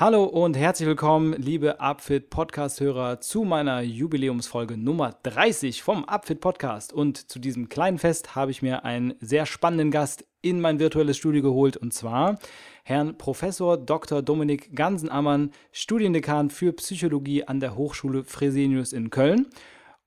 Hallo und herzlich willkommen, liebe Upfit Podcast-Hörer, zu meiner Jubiläumsfolge Nummer 30 vom Upfit Podcast. Und zu diesem kleinen Fest habe ich mir einen sehr spannenden Gast in mein virtuelles Studio geholt und zwar Herrn Professor Dr. Dominik Gansenammann, Studiendekan für Psychologie an der Hochschule Fresenius in Köln.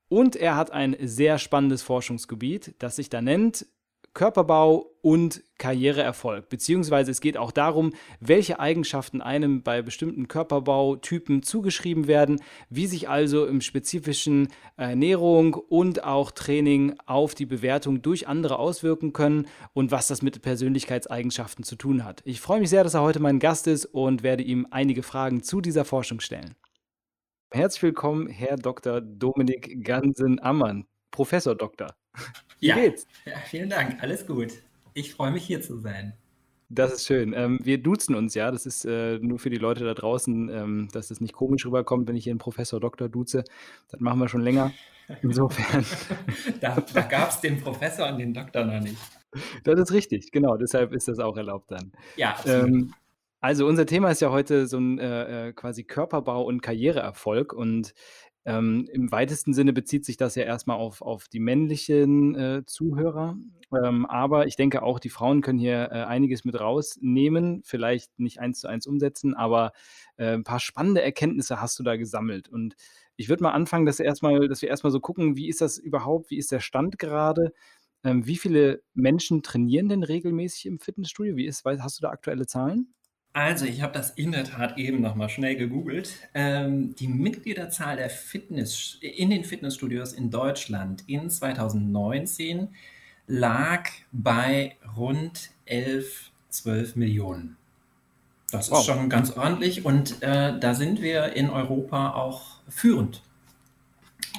Und er hat ein sehr spannendes Forschungsgebiet, das sich da nennt Körperbau und Karriereerfolg. Beziehungsweise es geht auch darum, welche Eigenschaften einem bei bestimmten Körperbautypen zugeschrieben werden, wie sich also im spezifischen Ernährung und auch Training auf die Bewertung durch andere auswirken können und was das mit Persönlichkeitseigenschaften zu tun hat. Ich freue mich sehr, dass er heute mein Gast ist und werde ihm einige Fragen zu dieser Forschung stellen. Herzlich willkommen, Herr Dr. Dominik Gansen-Ammann, Professor Doktor. Wie ja, geht's? Ja, vielen Dank. Alles gut. Ich freue mich hier zu sein. Das ist schön. Ähm, wir duzen uns ja. Das ist äh, nur für die Leute da draußen, ähm, dass das nicht komisch rüberkommt, wenn ich hier einen Professor Doktor duze. Das machen wir schon länger. Insofern. da da gab es den Professor und den Doktor noch nicht. Das ist richtig, genau. Deshalb ist das auch erlaubt dann. Ja, ähm, also unser Thema ist ja heute so ein äh, äh quasi Körperbau und Karriereerfolg. Und ähm, Im weitesten Sinne bezieht sich das ja erstmal auf, auf die männlichen äh, Zuhörer. Ähm, aber ich denke auch, die Frauen können hier äh, einiges mit rausnehmen, vielleicht nicht eins zu eins umsetzen, aber äh, ein paar spannende Erkenntnisse hast du da gesammelt. Und ich würde mal anfangen, dass, erstmal, dass wir erstmal so gucken, wie ist das überhaupt, wie ist der Stand gerade? Ähm, wie viele Menschen trainieren denn regelmäßig im Fitnessstudio? Wie ist, hast du da aktuelle Zahlen? Also, ich habe das in der Tat eben noch mal schnell gegoogelt. Ähm, die Mitgliederzahl der Fitness in den Fitnessstudios in Deutschland in 2019 lag bei rund 11, 12 Millionen. Das wow. ist schon ganz ordentlich und äh, da sind wir in Europa auch führend.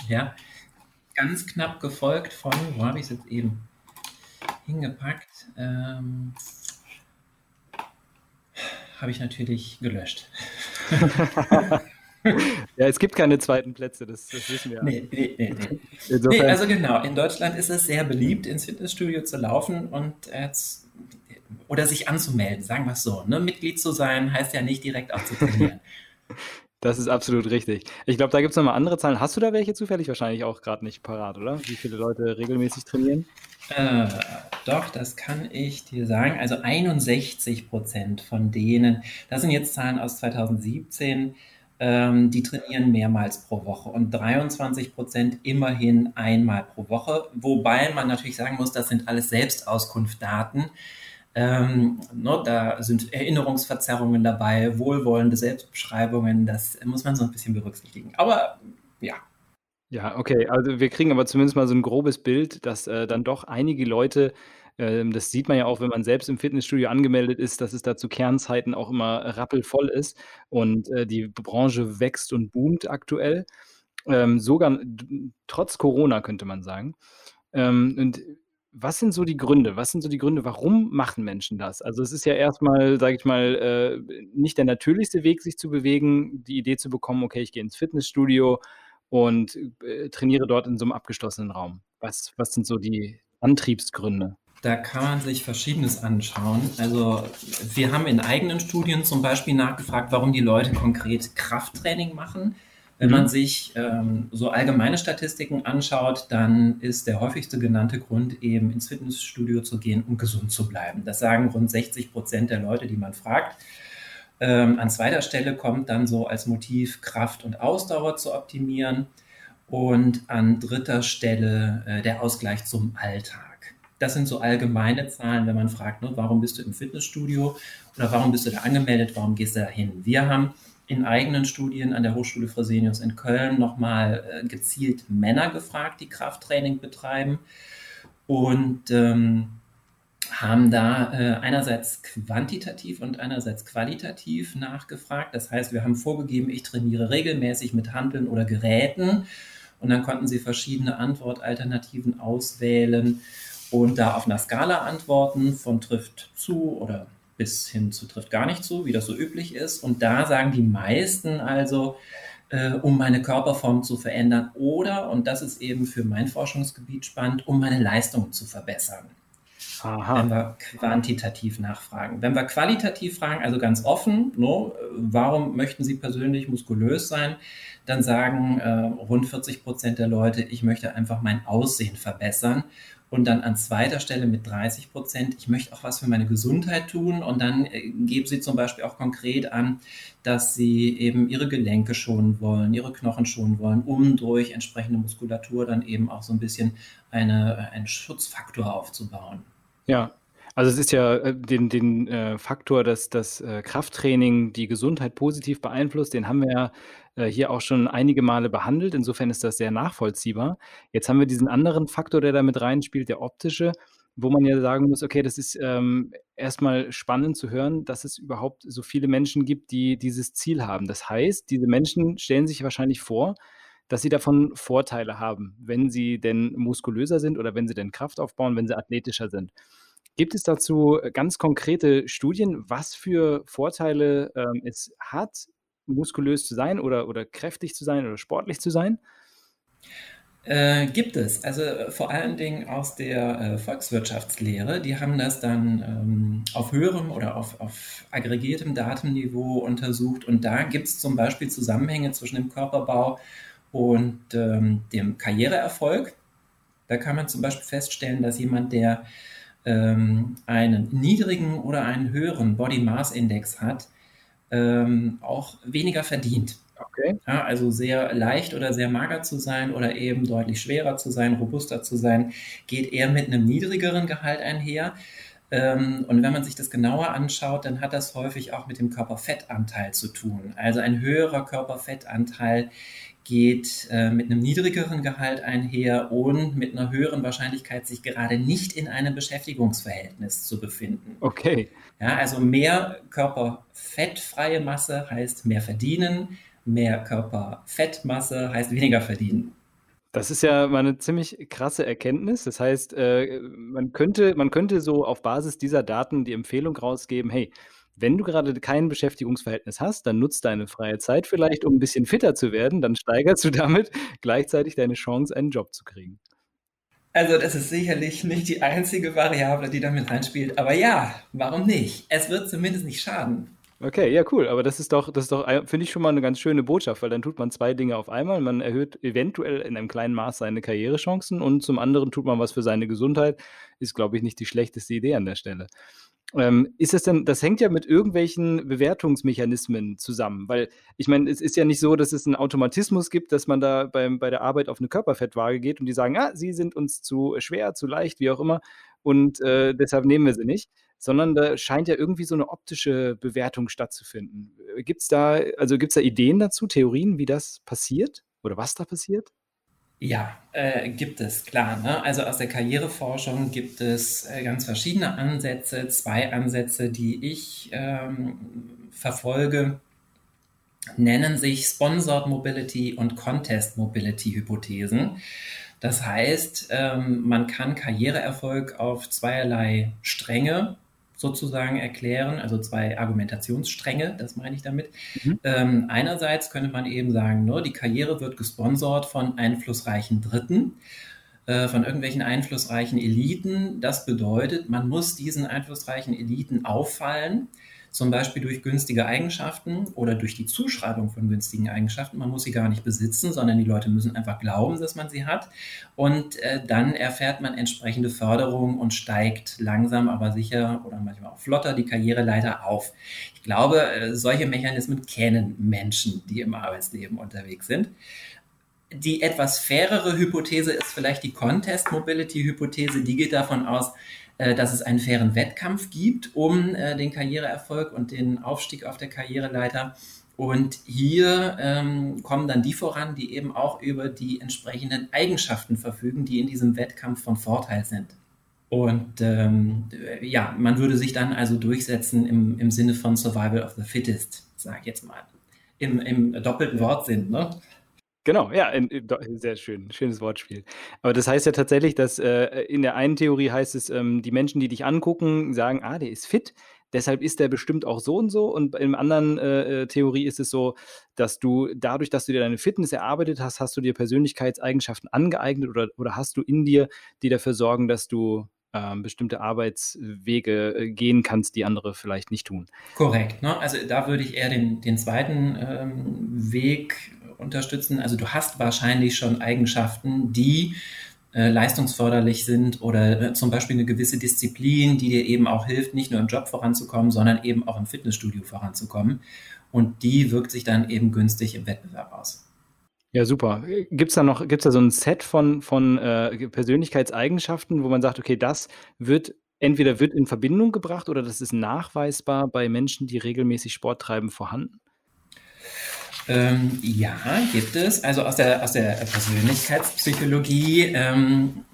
Ja, ganz knapp gefolgt von, wo habe ich es jetzt eben hingepackt? Ähm, habe ich natürlich gelöscht. ja, es gibt keine zweiten Plätze, das, das wissen wir. Nee, nee, nee, nee. nee, also genau, in Deutschland ist es sehr beliebt, ins Fitnessstudio zu laufen und jetzt, oder sich anzumelden, sagen wir es so. Ne? Mitglied zu sein heißt ja nicht direkt auch zu trainieren. Das ist absolut richtig. Ich glaube, da gibt es nochmal andere Zahlen. Hast du da welche zufällig? Wahrscheinlich auch gerade nicht parat, oder? Wie viele Leute regelmäßig trainieren? Äh, doch, das kann ich dir sagen. Also 61 Prozent von denen, das sind jetzt Zahlen aus 2017, ähm, die trainieren mehrmals pro Woche und 23 Prozent immerhin einmal pro Woche. Wobei man natürlich sagen muss, das sind alles Selbstauskunftdaten. Ähm, ne, da sind Erinnerungsverzerrungen dabei, wohlwollende Selbstbeschreibungen, das muss man so ein bisschen berücksichtigen. Aber ja. Ja, okay, also wir kriegen aber zumindest mal so ein grobes Bild, dass äh, dann doch einige Leute, ähm, das sieht man ja auch, wenn man selbst im Fitnessstudio angemeldet ist, dass es da zu Kernzeiten auch immer rappelvoll ist und äh, die Branche wächst und boomt aktuell. Ähm, sogar trotz Corona könnte man sagen. Ähm, und was sind so die Gründe? Was sind so die Gründe, warum machen Menschen das? Also es ist ja erstmal, sage ich mal, äh, nicht der natürlichste Weg, sich zu bewegen, die Idee zu bekommen, okay, ich gehe ins Fitnessstudio und äh, trainiere dort in so einem abgeschlossenen Raum. Was, was sind so die Antriebsgründe? Da kann man sich Verschiedenes anschauen. Also wir haben in eigenen Studien zum Beispiel nachgefragt, warum die Leute konkret Krafttraining machen. Wenn man mhm. sich ähm, so allgemeine Statistiken anschaut, dann ist der häufigste genannte Grund eben ins Fitnessstudio zu gehen, um gesund zu bleiben. Das sagen rund 60 Prozent der Leute, die man fragt. Ähm, an zweiter Stelle kommt dann so als Motiv Kraft und Ausdauer zu optimieren und an dritter Stelle äh, der Ausgleich zum Alltag. Das sind so allgemeine Zahlen, wenn man fragt, ne, warum bist du im Fitnessstudio oder warum bist du da angemeldet, warum gehst du da hin? Wir haben in eigenen Studien an der Hochschule Fresenius in Köln nochmal äh, gezielt Männer gefragt, die Krafttraining betreiben. Und ähm, haben da äh, einerseits quantitativ und einerseits qualitativ nachgefragt. Das heißt, wir haben vorgegeben, ich trainiere regelmäßig mit Handeln oder Geräten. Und dann konnten sie verschiedene Antwortalternativen auswählen und da auf einer Skala antworten. Von trifft zu oder bis hin zu trifft gar nicht zu, wie das so üblich ist. Und da sagen die meisten also, äh, um meine Körperform zu verändern oder, und das ist eben für mein Forschungsgebiet spannend, um meine Leistung zu verbessern. Aha. Wenn wir quantitativ nachfragen. Wenn wir qualitativ fragen, also ganz offen, no, warum möchten Sie persönlich muskulös sein, dann sagen äh, rund 40 Prozent der Leute, ich möchte einfach mein Aussehen verbessern. Und dann an zweiter Stelle mit 30 Prozent, ich möchte auch was für meine Gesundheit tun. Und dann äh, geben sie zum Beispiel auch konkret an, dass sie eben ihre Gelenke schonen wollen, ihre Knochen schonen wollen, um durch entsprechende Muskulatur dann eben auch so ein bisschen eine, einen Schutzfaktor aufzubauen. Ja, also es ist ja äh, den, den äh, Faktor, dass das äh, Krafttraining die Gesundheit positiv beeinflusst, den haben wir ja äh, hier auch schon einige Male behandelt. Insofern ist das sehr nachvollziehbar. Jetzt haben wir diesen anderen Faktor, der da mit reinspielt, der optische, wo man ja sagen muss, okay, das ist ähm, erstmal spannend zu hören, dass es überhaupt so viele Menschen gibt, die dieses Ziel haben. Das heißt, diese Menschen stellen sich wahrscheinlich vor, dass sie davon Vorteile haben, wenn sie denn muskulöser sind oder wenn sie denn Kraft aufbauen, wenn sie athletischer sind. Gibt es dazu ganz konkrete Studien, was für Vorteile ähm, es hat, muskulös zu sein oder, oder kräftig zu sein oder sportlich zu sein? Äh, gibt es. Also äh, vor allen Dingen aus der äh, Volkswirtschaftslehre. Die haben das dann ähm, auf höherem oder auf, auf aggregiertem Datenniveau untersucht. Und da gibt es zum Beispiel Zusammenhänge zwischen dem Körperbau und ähm, dem Karriereerfolg. Da kann man zum Beispiel feststellen, dass jemand, der ähm, einen niedrigen oder einen höheren Body Mass Index hat, ähm, auch weniger verdient. Okay. Ja, also sehr leicht oder sehr mager zu sein oder eben deutlich schwerer zu sein, robuster zu sein, geht eher mit einem niedrigeren Gehalt einher. Ähm, und wenn man sich das genauer anschaut, dann hat das häufig auch mit dem Körperfettanteil zu tun. Also ein höherer Körperfettanteil geht äh, mit einem niedrigeren Gehalt einher und mit einer höheren Wahrscheinlichkeit, sich gerade nicht in einem Beschäftigungsverhältnis zu befinden. Okay. Ja, also mehr körperfettfreie Masse heißt mehr verdienen, mehr Körperfettmasse heißt weniger verdienen. Das ist ja mal eine ziemlich krasse Erkenntnis. Das heißt, äh, man könnte, man könnte so auf Basis dieser Daten die Empfehlung rausgeben, hey, wenn du gerade kein Beschäftigungsverhältnis hast, dann nutzt deine freie Zeit vielleicht, um ein bisschen fitter zu werden. Dann steigerst du damit gleichzeitig deine Chance, einen Job zu kriegen. Also das ist sicherlich nicht die einzige Variable, die damit reinspielt. Aber ja, warum nicht? Es wird zumindest nicht schaden. Okay, ja, cool. Aber das ist doch, das ist doch, finde ich schon mal eine ganz schöne Botschaft, weil dann tut man zwei Dinge auf einmal. Man erhöht eventuell in einem kleinen Maß seine Karrierechancen und zum anderen tut man was für seine Gesundheit. Ist, glaube ich, nicht die schlechteste Idee an der Stelle. Ähm, ist es denn, das hängt ja mit irgendwelchen Bewertungsmechanismen zusammen, weil ich meine, es ist ja nicht so, dass es einen Automatismus gibt, dass man da beim, bei der Arbeit auf eine Körperfettwaage geht und die sagen, ah, sie sind uns zu schwer, zu leicht, wie auch immer, und äh, deshalb nehmen wir sie nicht, sondern da scheint ja irgendwie so eine optische Bewertung stattzufinden. Gibt es da, also gibt es da Ideen dazu, Theorien, wie das passiert oder was da passiert? Ja, äh, gibt es, klar. Ne? Also aus der Karriereforschung gibt es äh, ganz verschiedene Ansätze. Zwei Ansätze, die ich ähm, verfolge, nennen sich Sponsored Mobility und Contest Mobility Hypothesen. Das heißt, ähm, man kann Karriereerfolg auf zweierlei Stränge sozusagen erklären, also zwei Argumentationsstränge, das meine ich damit. Mhm. Ähm, einerseits könnte man eben sagen, nur ne, die Karriere wird gesponsert von einflussreichen Dritten, äh, von irgendwelchen einflussreichen Eliten. Das bedeutet, man muss diesen einflussreichen Eliten auffallen zum Beispiel durch günstige Eigenschaften oder durch die Zuschreibung von günstigen Eigenschaften. Man muss sie gar nicht besitzen, sondern die Leute müssen einfach glauben, dass man sie hat. Und äh, dann erfährt man entsprechende Förderung und steigt langsam, aber sicher oder manchmal auch flotter die Karriereleiter auf. Ich glaube, äh, solche Mechanismen kennen Menschen, die im Arbeitsleben unterwegs sind. die etwas fairere Hypothese ist vielleicht die Contest Mobility Hypothese. Die geht davon aus, dass es einen fairen Wettkampf gibt um äh, den Karriereerfolg und den Aufstieg auf der Karriereleiter. Und hier ähm, kommen dann die voran, die eben auch über die entsprechenden Eigenschaften verfügen, die in diesem Wettkampf von Vorteil sind. Und ähm, ja, man würde sich dann also durchsetzen im, im Sinne von Survival of the Fittest, sag ich jetzt mal. Im, im doppelten Wortsinn, ne? Genau, ja, in, in, sehr schön, schönes Wortspiel. Aber das heißt ja tatsächlich, dass äh, in der einen Theorie heißt es, ähm, die Menschen, die dich angucken, sagen, ah, der ist fit, deshalb ist der bestimmt auch so und so. Und in der anderen äh, äh, Theorie ist es so, dass du dadurch, dass du dir deine Fitness erarbeitet hast, hast du dir Persönlichkeitseigenschaften angeeignet oder, oder hast du in dir, die dafür sorgen, dass du ähm, bestimmte Arbeitswege äh, gehen kannst, die andere vielleicht nicht tun. Korrekt. Ne? Also da würde ich eher den, den zweiten ähm, Weg unterstützen. Also du hast wahrscheinlich schon Eigenschaften, die äh, leistungsförderlich sind oder äh, zum Beispiel eine gewisse Disziplin, die dir eben auch hilft, nicht nur im Job voranzukommen, sondern eben auch im Fitnessstudio voranzukommen. Und die wirkt sich dann eben günstig im Wettbewerb aus. Ja, super. Gibt es da noch, gibt's da so ein Set von, von äh, Persönlichkeitseigenschaften, wo man sagt, okay, das wird entweder wird in Verbindung gebracht oder das ist nachweisbar bei Menschen, die regelmäßig Sport treiben, vorhanden? Ähm, ja, gibt es. Also aus der, aus der Persönlichkeitspsychologie ähm,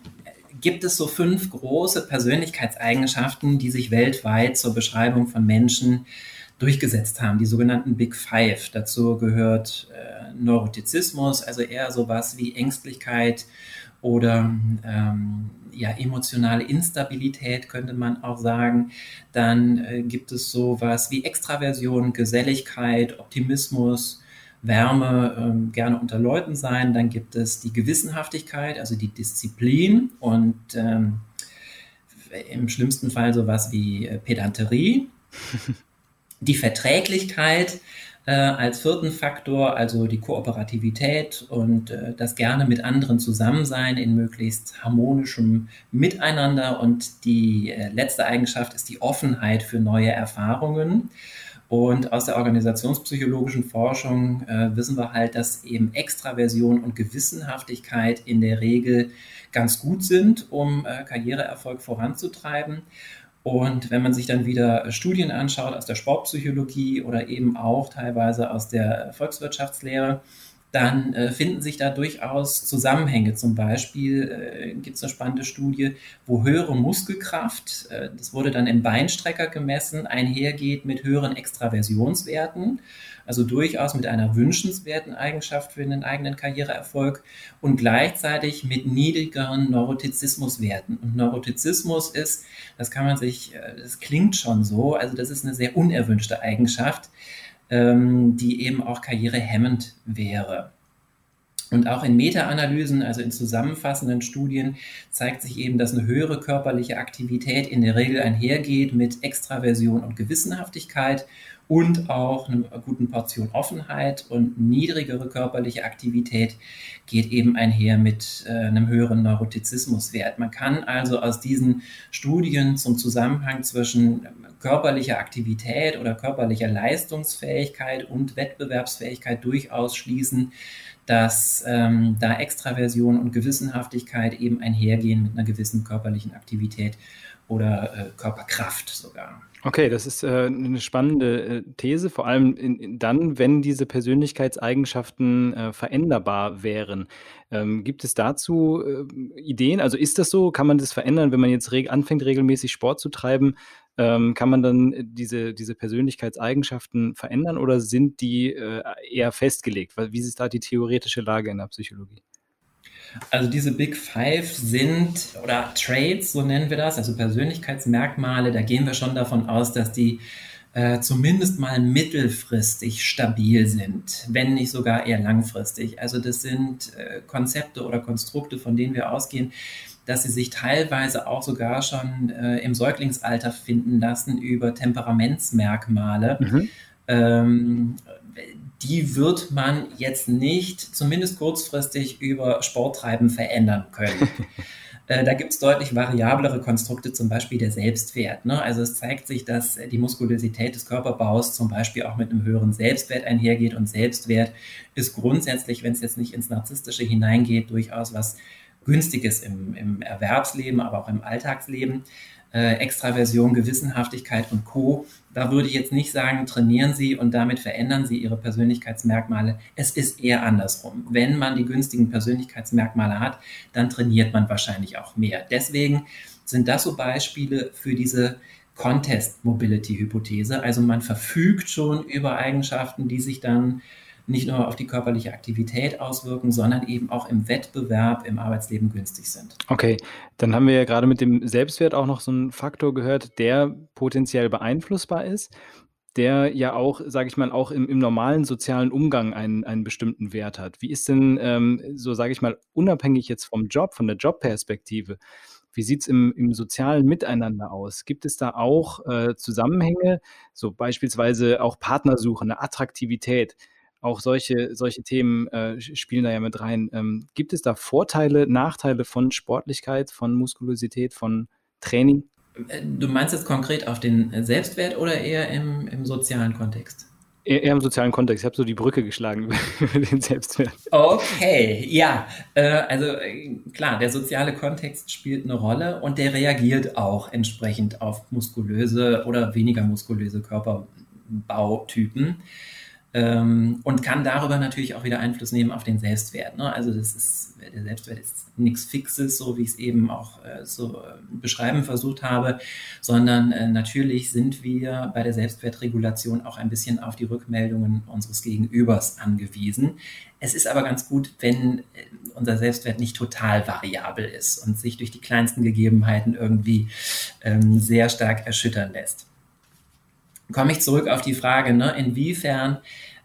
gibt es so fünf große Persönlichkeitseigenschaften, die sich weltweit zur Beschreibung von Menschen durchgesetzt haben, die sogenannten Big Five. Dazu gehört äh, Neurotizismus, also eher sowas wie Ängstlichkeit oder ähm, ja, emotionale Instabilität könnte man auch sagen. Dann äh, gibt es sowas wie Extraversion, Geselligkeit, Optimismus, Wärme, ähm, gerne unter Leuten sein. Dann gibt es die Gewissenhaftigkeit, also die Disziplin und ähm, im schlimmsten Fall sowas wie äh, Pedanterie. die Verträglichkeit äh, als vierten Faktor, also die Kooperativität und äh, das gerne mit anderen zusammen sein in möglichst harmonischem Miteinander. Und die äh, letzte Eigenschaft ist die Offenheit für neue Erfahrungen. Und aus der organisationspsychologischen Forschung äh, wissen wir halt, dass eben Extraversion und Gewissenhaftigkeit in der Regel ganz gut sind, um äh, Karriereerfolg voranzutreiben. Und wenn man sich dann wieder Studien anschaut aus der Sportpsychologie oder eben auch teilweise aus der Volkswirtschaftslehre, dann äh, finden sich da durchaus Zusammenhänge. Zum Beispiel äh, gibt es eine spannende Studie, wo höhere Muskelkraft, äh, das wurde dann im Beinstrecker gemessen, einhergeht mit höheren Extraversionswerten, also durchaus mit einer wünschenswerten Eigenschaft für den eigenen Karriereerfolg und gleichzeitig mit niedrigeren Neurotizismuswerten. Und Neurotizismus ist, das kann man sich, äh, das klingt schon so, also das ist eine sehr unerwünschte Eigenschaft ähm, die eben auch karrierehemmend wäre. Und auch in Meta-Analysen, also in zusammenfassenden Studien, zeigt sich eben, dass eine höhere körperliche Aktivität in der Regel einhergeht mit Extraversion und Gewissenhaftigkeit und auch einer guten Portion Offenheit und niedrigere körperliche Aktivität geht eben einher mit äh, einem höheren Neurotizismuswert. Man kann also aus diesen Studien zum Zusammenhang zwischen körperlicher Aktivität oder körperlicher Leistungsfähigkeit und Wettbewerbsfähigkeit durchaus schließen, dass ähm, da Extraversion und Gewissenhaftigkeit eben einhergehen mit einer gewissen körperlichen Aktivität oder äh, Körperkraft sogar. Okay, das ist äh, eine spannende äh, These, vor allem in, in dann, wenn diese Persönlichkeitseigenschaften äh, veränderbar wären. Ähm, gibt es dazu äh, Ideen? Also ist das so? Kann man das verändern, wenn man jetzt reg anfängt, regelmäßig Sport zu treiben? Ähm, kann man dann diese, diese Persönlichkeitseigenschaften verändern oder sind die äh, eher festgelegt? Wie ist da die theoretische Lage in der Psychologie? Also diese Big Five sind, oder Traits, so nennen wir das, also Persönlichkeitsmerkmale, da gehen wir schon davon aus, dass die äh, zumindest mal mittelfristig stabil sind, wenn nicht sogar eher langfristig. Also das sind äh, Konzepte oder Konstrukte, von denen wir ausgehen, dass sie sich teilweise auch sogar schon äh, im Säuglingsalter finden lassen über Temperamentsmerkmale. Mhm. Ähm, die wird man jetzt nicht, zumindest kurzfristig, über Sporttreiben verändern können. Äh, da gibt es deutlich variablere Konstrukte, zum Beispiel der Selbstwert. Ne? Also es zeigt sich, dass die Muskulosität des Körperbaus zum Beispiel auch mit einem höheren Selbstwert einhergeht. Und Selbstwert ist grundsätzlich, wenn es jetzt nicht ins Narzisstische hineingeht, durchaus was Günstiges im, im Erwerbsleben, aber auch im Alltagsleben äh, Extraversion, Gewissenhaftigkeit und Co. Da würde ich jetzt nicht sagen, trainieren Sie und damit verändern Sie Ihre Persönlichkeitsmerkmale. Es ist eher andersrum. Wenn man die günstigen Persönlichkeitsmerkmale hat, dann trainiert man wahrscheinlich auch mehr. Deswegen sind das so Beispiele für diese Contest Mobility Hypothese. Also man verfügt schon über Eigenschaften, die sich dann nicht nur auf die körperliche Aktivität auswirken, sondern eben auch im Wettbewerb im Arbeitsleben günstig sind. Okay, dann haben wir ja gerade mit dem Selbstwert auch noch so einen Faktor gehört, der potenziell beeinflussbar ist, der ja auch, sage ich mal, auch im, im, normalen sozialen Umgang einen, einen bestimmten Wert hat. Wie ist denn, ähm, so sage ich mal, unabhängig jetzt vom Job, von der Jobperspektive, wie sieht es im, im sozialen Miteinander aus? Gibt es da auch äh, Zusammenhänge, so beispielsweise auch Partnersuche, eine Attraktivität? Auch solche, solche Themen äh, spielen da ja mit rein. Ähm, gibt es da Vorteile, Nachteile von Sportlichkeit, von Muskulosität, von Training? Äh, du meinst jetzt konkret auf den Selbstwert oder eher im, im sozialen Kontext? Eher, eher im sozialen Kontext. Ich habe so die Brücke geschlagen über den Selbstwert. Okay, ja. Äh, also äh, klar, der soziale Kontext spielt eine Rolle und der reagiert auch entsprechend auf muskulöse oder weniger muskulöse Körperbautypen ähm, und kann darüber natürlich auch wieder Einfluss nehmen auf den Selbstwert. Ne? Also das ist, der Selbstwert ist nichts Fixes, so wie ich es eben auch äh, so äh, beschreiben versucht habe, sondern äh, natürlich sind wir bei der Selbstwertregulation auch ein bisschen auf die Rückmeldungen unseres Gegenübers angewiesen. Es ist aber ganz gut, wenn äh, unser Selbstwert nicht total variabel ist und sich durch die kleinsten Gegebenheiten irgendwie ähm, sehr stark erschüttern lässt komme ich zurück auf die Frage, ne, inwiefern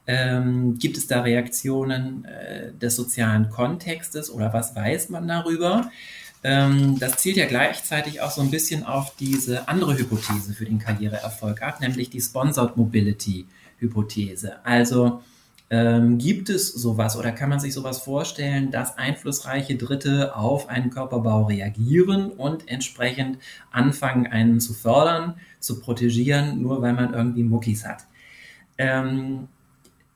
ähm, gibt es da Reaktionen äh, des sozialen Kontextes oder was weiß man darüber? Ähm, das zielt ja gleichzeitig auch so ein bisschen auf diese andere Hypothese für den Karriereerfolg ab, nämlich die Sponsored Mobility Hypothese. Also ähm, gibt es sowas oder kann man sich sowas vorstellen, dass einflussreiche Dritte auf einen Körperbau reagieren und entsprechend anfangen, einen zu fördern, zu protegieren, nur weil man irgendwie Muckis hat? Ähm,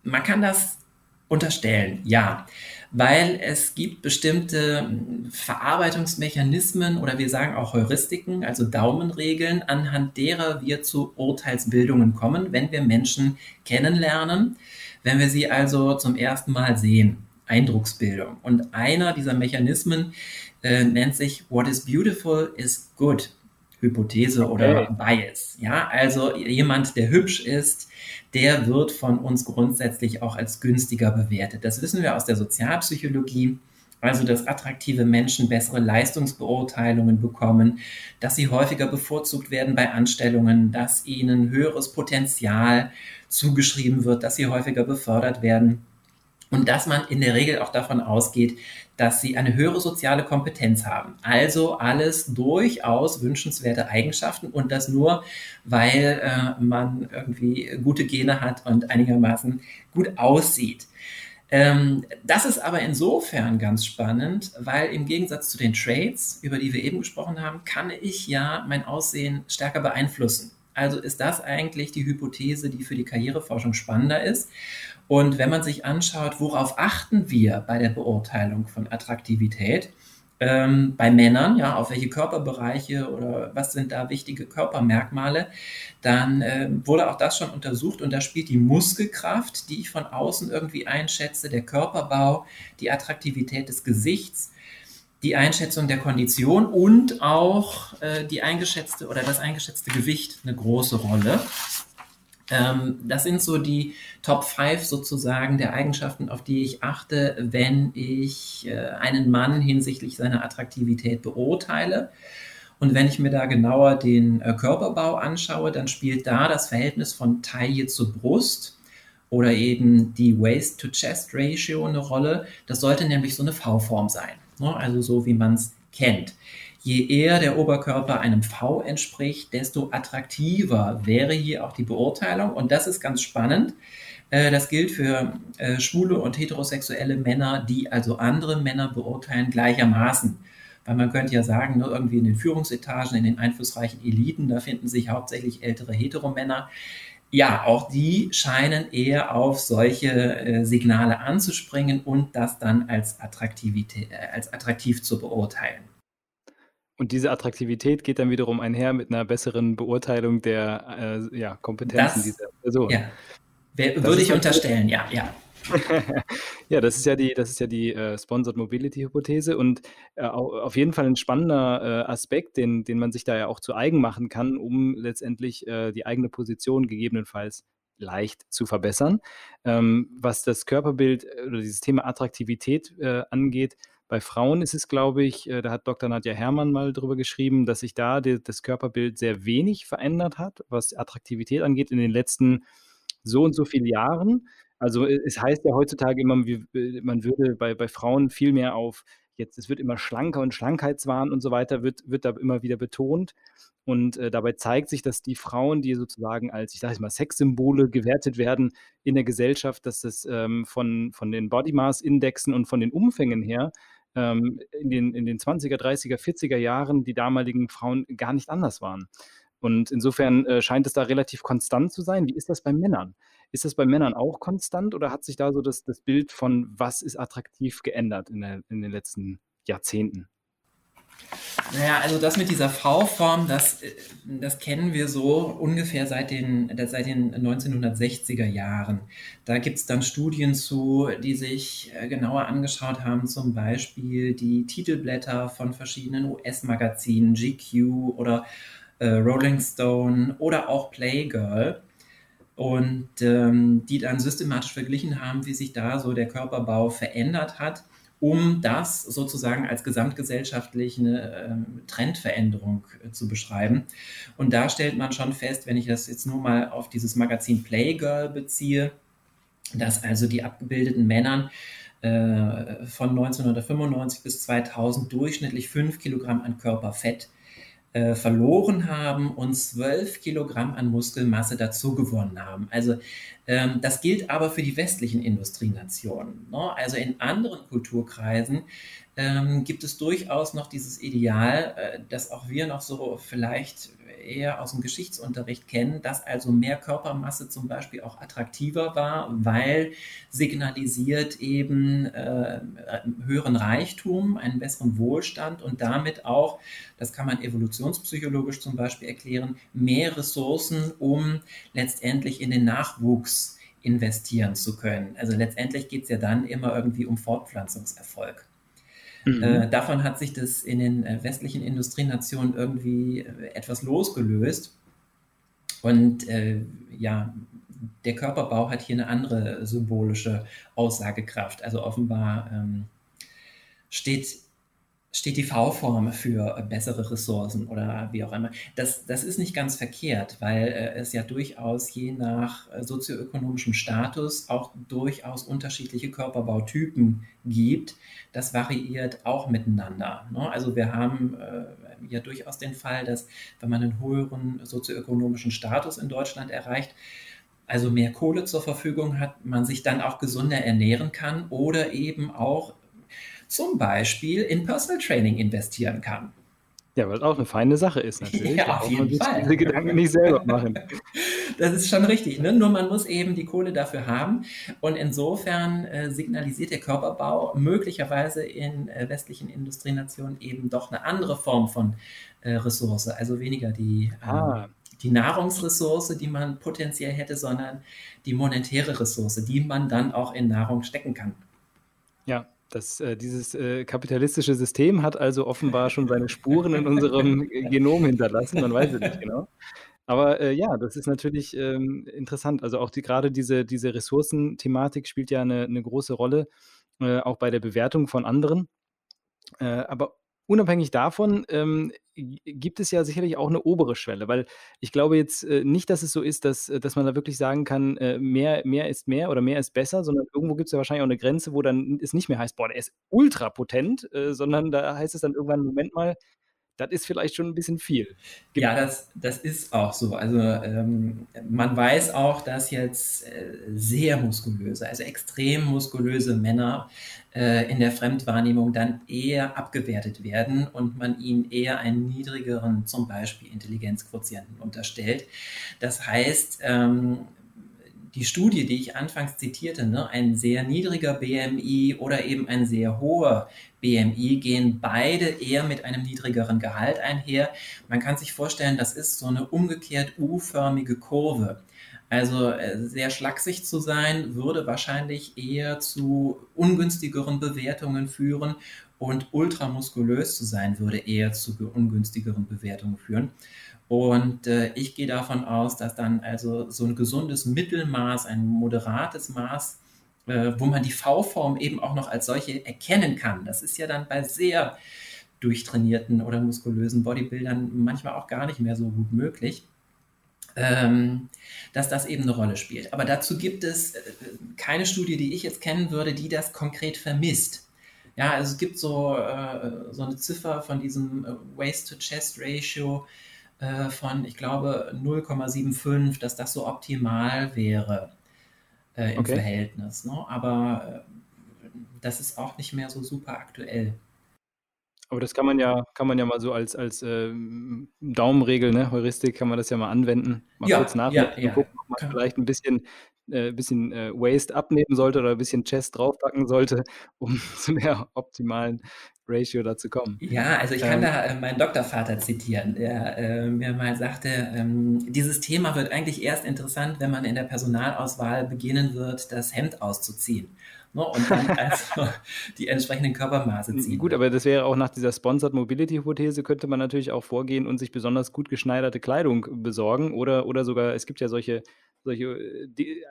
man kann das unterstellen, ja, weil es gibt bestimmte Verarbeitungsmechanismen oder wir sagen auch Heuristiken, also Daumenregeln, anhand derer wir zu Urteilsbildungen kommen, wenn wir Menschen kennenlernen. Wenn wir sie also zum ersten Mal sehen, Eindrucksbildung. Und einer dieser Mechanismen äh, nennt sich What is beautiful is good. Hypothese okay. oder Bias. Ja, also jemand, der hübsch ist, der wird von uns grundsätzlich auch als günstiger bewertet. Das wissen wir aus der Sozialpsychologie. Also, dass attraktive Menschen bessere Leistungsbeurteilungen bekommen, dass sie häufiger bevorzugt werden bei Anstellungen, dass ihnen höheres Potenzial zugeschrieben wird, dass sie häufiger befördert werden und dass man in der Regel auch davon ausgeht, dass sie eine höhere soziale Kompetenz haben. Also alles durchaus wünschenswerte Eigenschaften und das nur, weil äh, man irgendwie gute Gene hat und einigermaßen gut aussieht. Ähm, das ist aber insofern ganz spannend, weil im Gegensatz zu den Trades, über die wir eben gesprochen haben, kann ich ja mein Aussehen stärker beeinflussen. Also ist das eigentlich die Hypothese, die für die Karriereforschung spannender ist. Und wenn man sich anschaut, worauf achten wir bei der Beurteilung von Attraktivität, ähm, bei Männern, ja, auf welche Körperbereiche oder was sind da wichtige Körpermerkmale, dann äh, wurde auch das schon untersucht und da spielt die Muskelkraft, die ich von außen irgendwie einschätze, der Körperbau, die Attraktivität des Gesichts, die Einschätzung der Kondition und auch äh, die eingeschätzte oder das eingeschätzte Gewicht eine große Rolle. Ähm, das sind so die Top 5 sozusagen der Eigenschaften, auf die ich achte, wenn ich äh, einen Mann hinsichtlich seiner Attraktivität beurteile. Und wenn ich mir da genauer den äh, Körperbau anschaue, dann spielt da das Verhältnis von Taille zu Brust oder eben die Waist-to-Chest-Ratio eine Rolle. Das sollte nämlich so eine V-Form sein, ne? also so wie man es kennt. Je eher der Oberkörper einem V entspricht, desto attraktiver wäre hier auch die Beurteilung. Und das ist ganz spannend. Äh, das gilt für äh, schwule und heterosexuelle Männer, die also andere Männer beurteilen gleichermaßen. Weil man könnte ja sagen, ne, irgendwie in den Führungsetagen, in den einflussreichen Eliten, da finden sich hauptsächlich ältere Heteromänner. Ja, auch die scheinen eher auf solche äh, Signale anzuspringen und das dann als, Attraktivität, als attraktiv zu beurteilen. Und diese Attraktivität geht dann wiederum einher mit einer besseren Beurteilung der äh, ja, Kompetenzen das, dieser Person. Ja. Wer, würde ich unterstellen, ja, ja. ja, das ist ja die, das ist ja die äh, Sponsored Mobility Hypothese und äh, auf jeden Fall ein spannender äh, Aspekt, den, den man sich da ja auch zu eigen machen kann, um letztendlich äh, die eigene Position gegebenenfalls leicht zu verbessern. Ähm, was das Körperbild äh, oder dieses Thema Attraktivität äh, angeht, bei Frauen ist es, glaube ich, da hat Dr. Nadja Herrmann mal drüber geschrieben, dass sich da die, das Körperbild sehr wenig verändert hat, was Attraktivität angeht in den letzten so und so vielen Jahren. Also äh, es heißt ja heutzutage immer, äh, man würde bei, bei Frauen viel mehr auf, jetzt, es wird immer schlanker und Schlankheitswahn und so weiter, wird, wird da immer wieder betont. Und äh, dabei zeigt sich, dass die Frauen, die sozusagen als, ich sage jetzt mal, Sexsymbole gewertet werden in der Gesellschaft, dass das ähm, von, von den Body Mass Indexen und von den Umfängen her ähm, in, den, in den 20er, 30er, 40er Jahren die damaligen Frauen gar nicht anders waren. Und insofern äh, scheint es da relativ konstant zu sein. Wie ist das bei Männern? Ist das bei Männern auch konstant oder hat sich da so das, das Bild von was ist attraktiv geändert in, der, in den letzten Jahrzehnten? Naja, also das mit dieser V-Form, das, das kennen wir so ungefähr seit den, seit den 1960er Jahren. Da gibt es dann Studien zu, die sich äh, genauer angeschaut haben, zum Beispiel die Titelblätter von verschiedenen US-Magazinen, GQ oder äh, Rolling Stone oder auch Playgirl und ähm, die dann systematisch verglichen haben, wie sich da so der Körperbau verändert hat, um das sozusagen als gesamtgesellschaftliche äh, Trendveränderung äh, zu beschreiben. Und da stellt man schon fest, wenn ich das jetzt nur mal auf dieses Magazin Playgirl beziehe, dass also die abgebildeten Männern äh, von 1995 bis 2000 durchschnittlich 5 Kilogramm an Körperfett äh, verloren haben und 12 Kilogramm an Muskelmasse dazu gewonnen haben. Also ähm, das gilt aber für die westlichen Industrienationen. Ne? Also in anderen Kulturkreisen ähm, gibt es durchaus noch dieses Ideal, äh, dass auch wir noch so vielleicht eher aus dem Geschichtsunterricht kennen, dass also mehr Körpermasse zum Beispiel auch attraktiver war, weil signalisiert eben äh, höheren Reichtum, einen besseren Wohlstand und damit auch, das kann man evolutionspsychologisch zum Beispiel erklären, mehr Ressourcen, um letztendlich in den Nachwuchs investieren zu können. Also letztendlich geht es ja dann immer irgendwie um Fortpflanzungserfolg. Mhm. Äh, davon hat sich das in den äh, westlichen Industrienationen irgendwie äh, etwas losgelöst. Und äh, ja, der Körperbau hat hier eine andere symbolische Aussagekraft. Also offenbar ähm, steht steht die V-Form für bessere Ressourcen oder wie auch immer. Das, das ist nicht ganz verkehrt, weil äh, es ja durchaus je nach äh, sozioökonomischem Status auch durchaus unterschiedliche Körperbautypen gibt. Das variiert auch miteinander. Ne? Also wir haben äh, ja durchaus den Fall, dass wenn man einen höheren sozioökonomischen Status in Deutschland erreicht, also mehr Kohle zur Verfügung hat, man sich dann auch gesunder ernähren kann oder eben auch zum Beispiel in Personal Training investieren kann. Ja, was auch eine feine Sache ist natürlich. Ja, auf jeden Fall. Diese Gedanken nicht selber machen. Das ist schon richtig. Ne? Nur man muss eben die Kohle dafür haben. Und insofern äh, signalisiert der Körperbau möglicherweise in äh, westlichen Industrienationen eben doch eine andere Form von äh, Ressource. Also weniger die, ähm, ah. die Nahrungsressource, die man potenziell hätte, sondern die monetäre Ressource, die man dann auch in Nahrung stecken kann. Ja, das, äh, dieses äh, kapitalistische System hat also offenbar schon seine Spuren in unserem Genom hinterlassen, man weiß es nicht genau. Aber äh, ja, das ist natürlich ähm, interessant. Also auch die, gerade diese, diese Ressourcenthematik spielt ja eine, eine große Rolle, äh, auch bei der Bewertung von anderen. Äh, aber unabhängig davon ähm, gibt es ja sicherlich auch eine obere Schwelle, weil ich glaube jetzt äh, nicht, dass es so ist, dass, äh, dass man da wirklich sagen kann, äh, mehr, mehr ist mehr oder mehr ist besser, sondern irgendwo gibt es ja wahrscheinlich auch eine Grenze, wo dann es nicht mehr heißt, boah, der ist ultra potent, sondern da heißt es dann irgendwann, Moment mal, das ist vielleicht schon ein bisschen viel. Gibt ja, das, das ist auch so. Also ähm, man weiß auch, dass jetzt äh, sehr muskulöse, also extrem muskulöse Männer äh, in der Fremdwahrnehmung dann eher abgewertet werden und man ihnen eher einen niedrigeren, zum Beispiel Intelligenzquotienten unterstellt. Das heißt, ähm, die Studie, die ich anfangs zitierte, ne, ein sehr niedriger BMI oder eben ein sehr hoher BMI gehen beide eher mit einem niedrigeren Gehalt einher. Man kann sich vorstellen, das ist so eine umgekehrt U-förmige Kurve. Also äh, sehr schlaksig zu sein, würde wahrscheinlich eher zu ungünstigeren Bewertungen führen und ultramuskulös zu sein, würde eher zu ungünstigeren Bewertungen führen. Und äh, ich gehe davon aus, dass dann also so ein gesundes Mittelmaß, ein moderates Maß, äh, wo man die V-Form eben auch noch als solche erkennen kann. Das ist ja dann bei sehr durchtrainierten oder muskulösen Bodybuildern manchmal auch gar nicht mehr so gut möglich, ähm, dass das eben eine Rolle spielt. Aber dazu gibt es äh, keine Studie, die ich jetzt kennen würde, die das konkret vermisst. Ja, also es gibt so, äh, so eine Ziffer von diesem äh, Waist-to-Chest-Ratio, äh, von, ich glaube, 0,75, dass das so optimal wäre äh, im okay. Verhältnis. Ne? Aber äh, das ist auch nicht mehr so super aktuell. Aber das kann man ja, kann man ja mal so als, als äh, Daumenregel, ne, Heuristik, kann man das ja mal anwenden. Mal ja, kurz nachdenken ja, ja. gucken, ob man vielleicht ein bisschen, äh, bisschen äh, Waste abnehmen sollte oder ein bisschen Chest draufpacken sollte, um zu der optimalen Ratio dazu kommen. Ja, also ich kann ähm, da äh, meinen Doktorvater zitieren, der mir mal sagte, ähm, dieses Thema wird eigentlich erst interessant, wenn man in der Personalauswahl beginnen wird, das Hemd auszuziehen. Ne, und dann also die entsprechenden Körpermaße ziehen. Gut, aber das wäre auch nach dieser Sponsored Mobility Hypothese, könnte man natürlich auch vorgehen und sich besonders gut geschneiderte Kleidung besorgen oder, oder sogar, es gibt ja solche, solche äh, die, äh,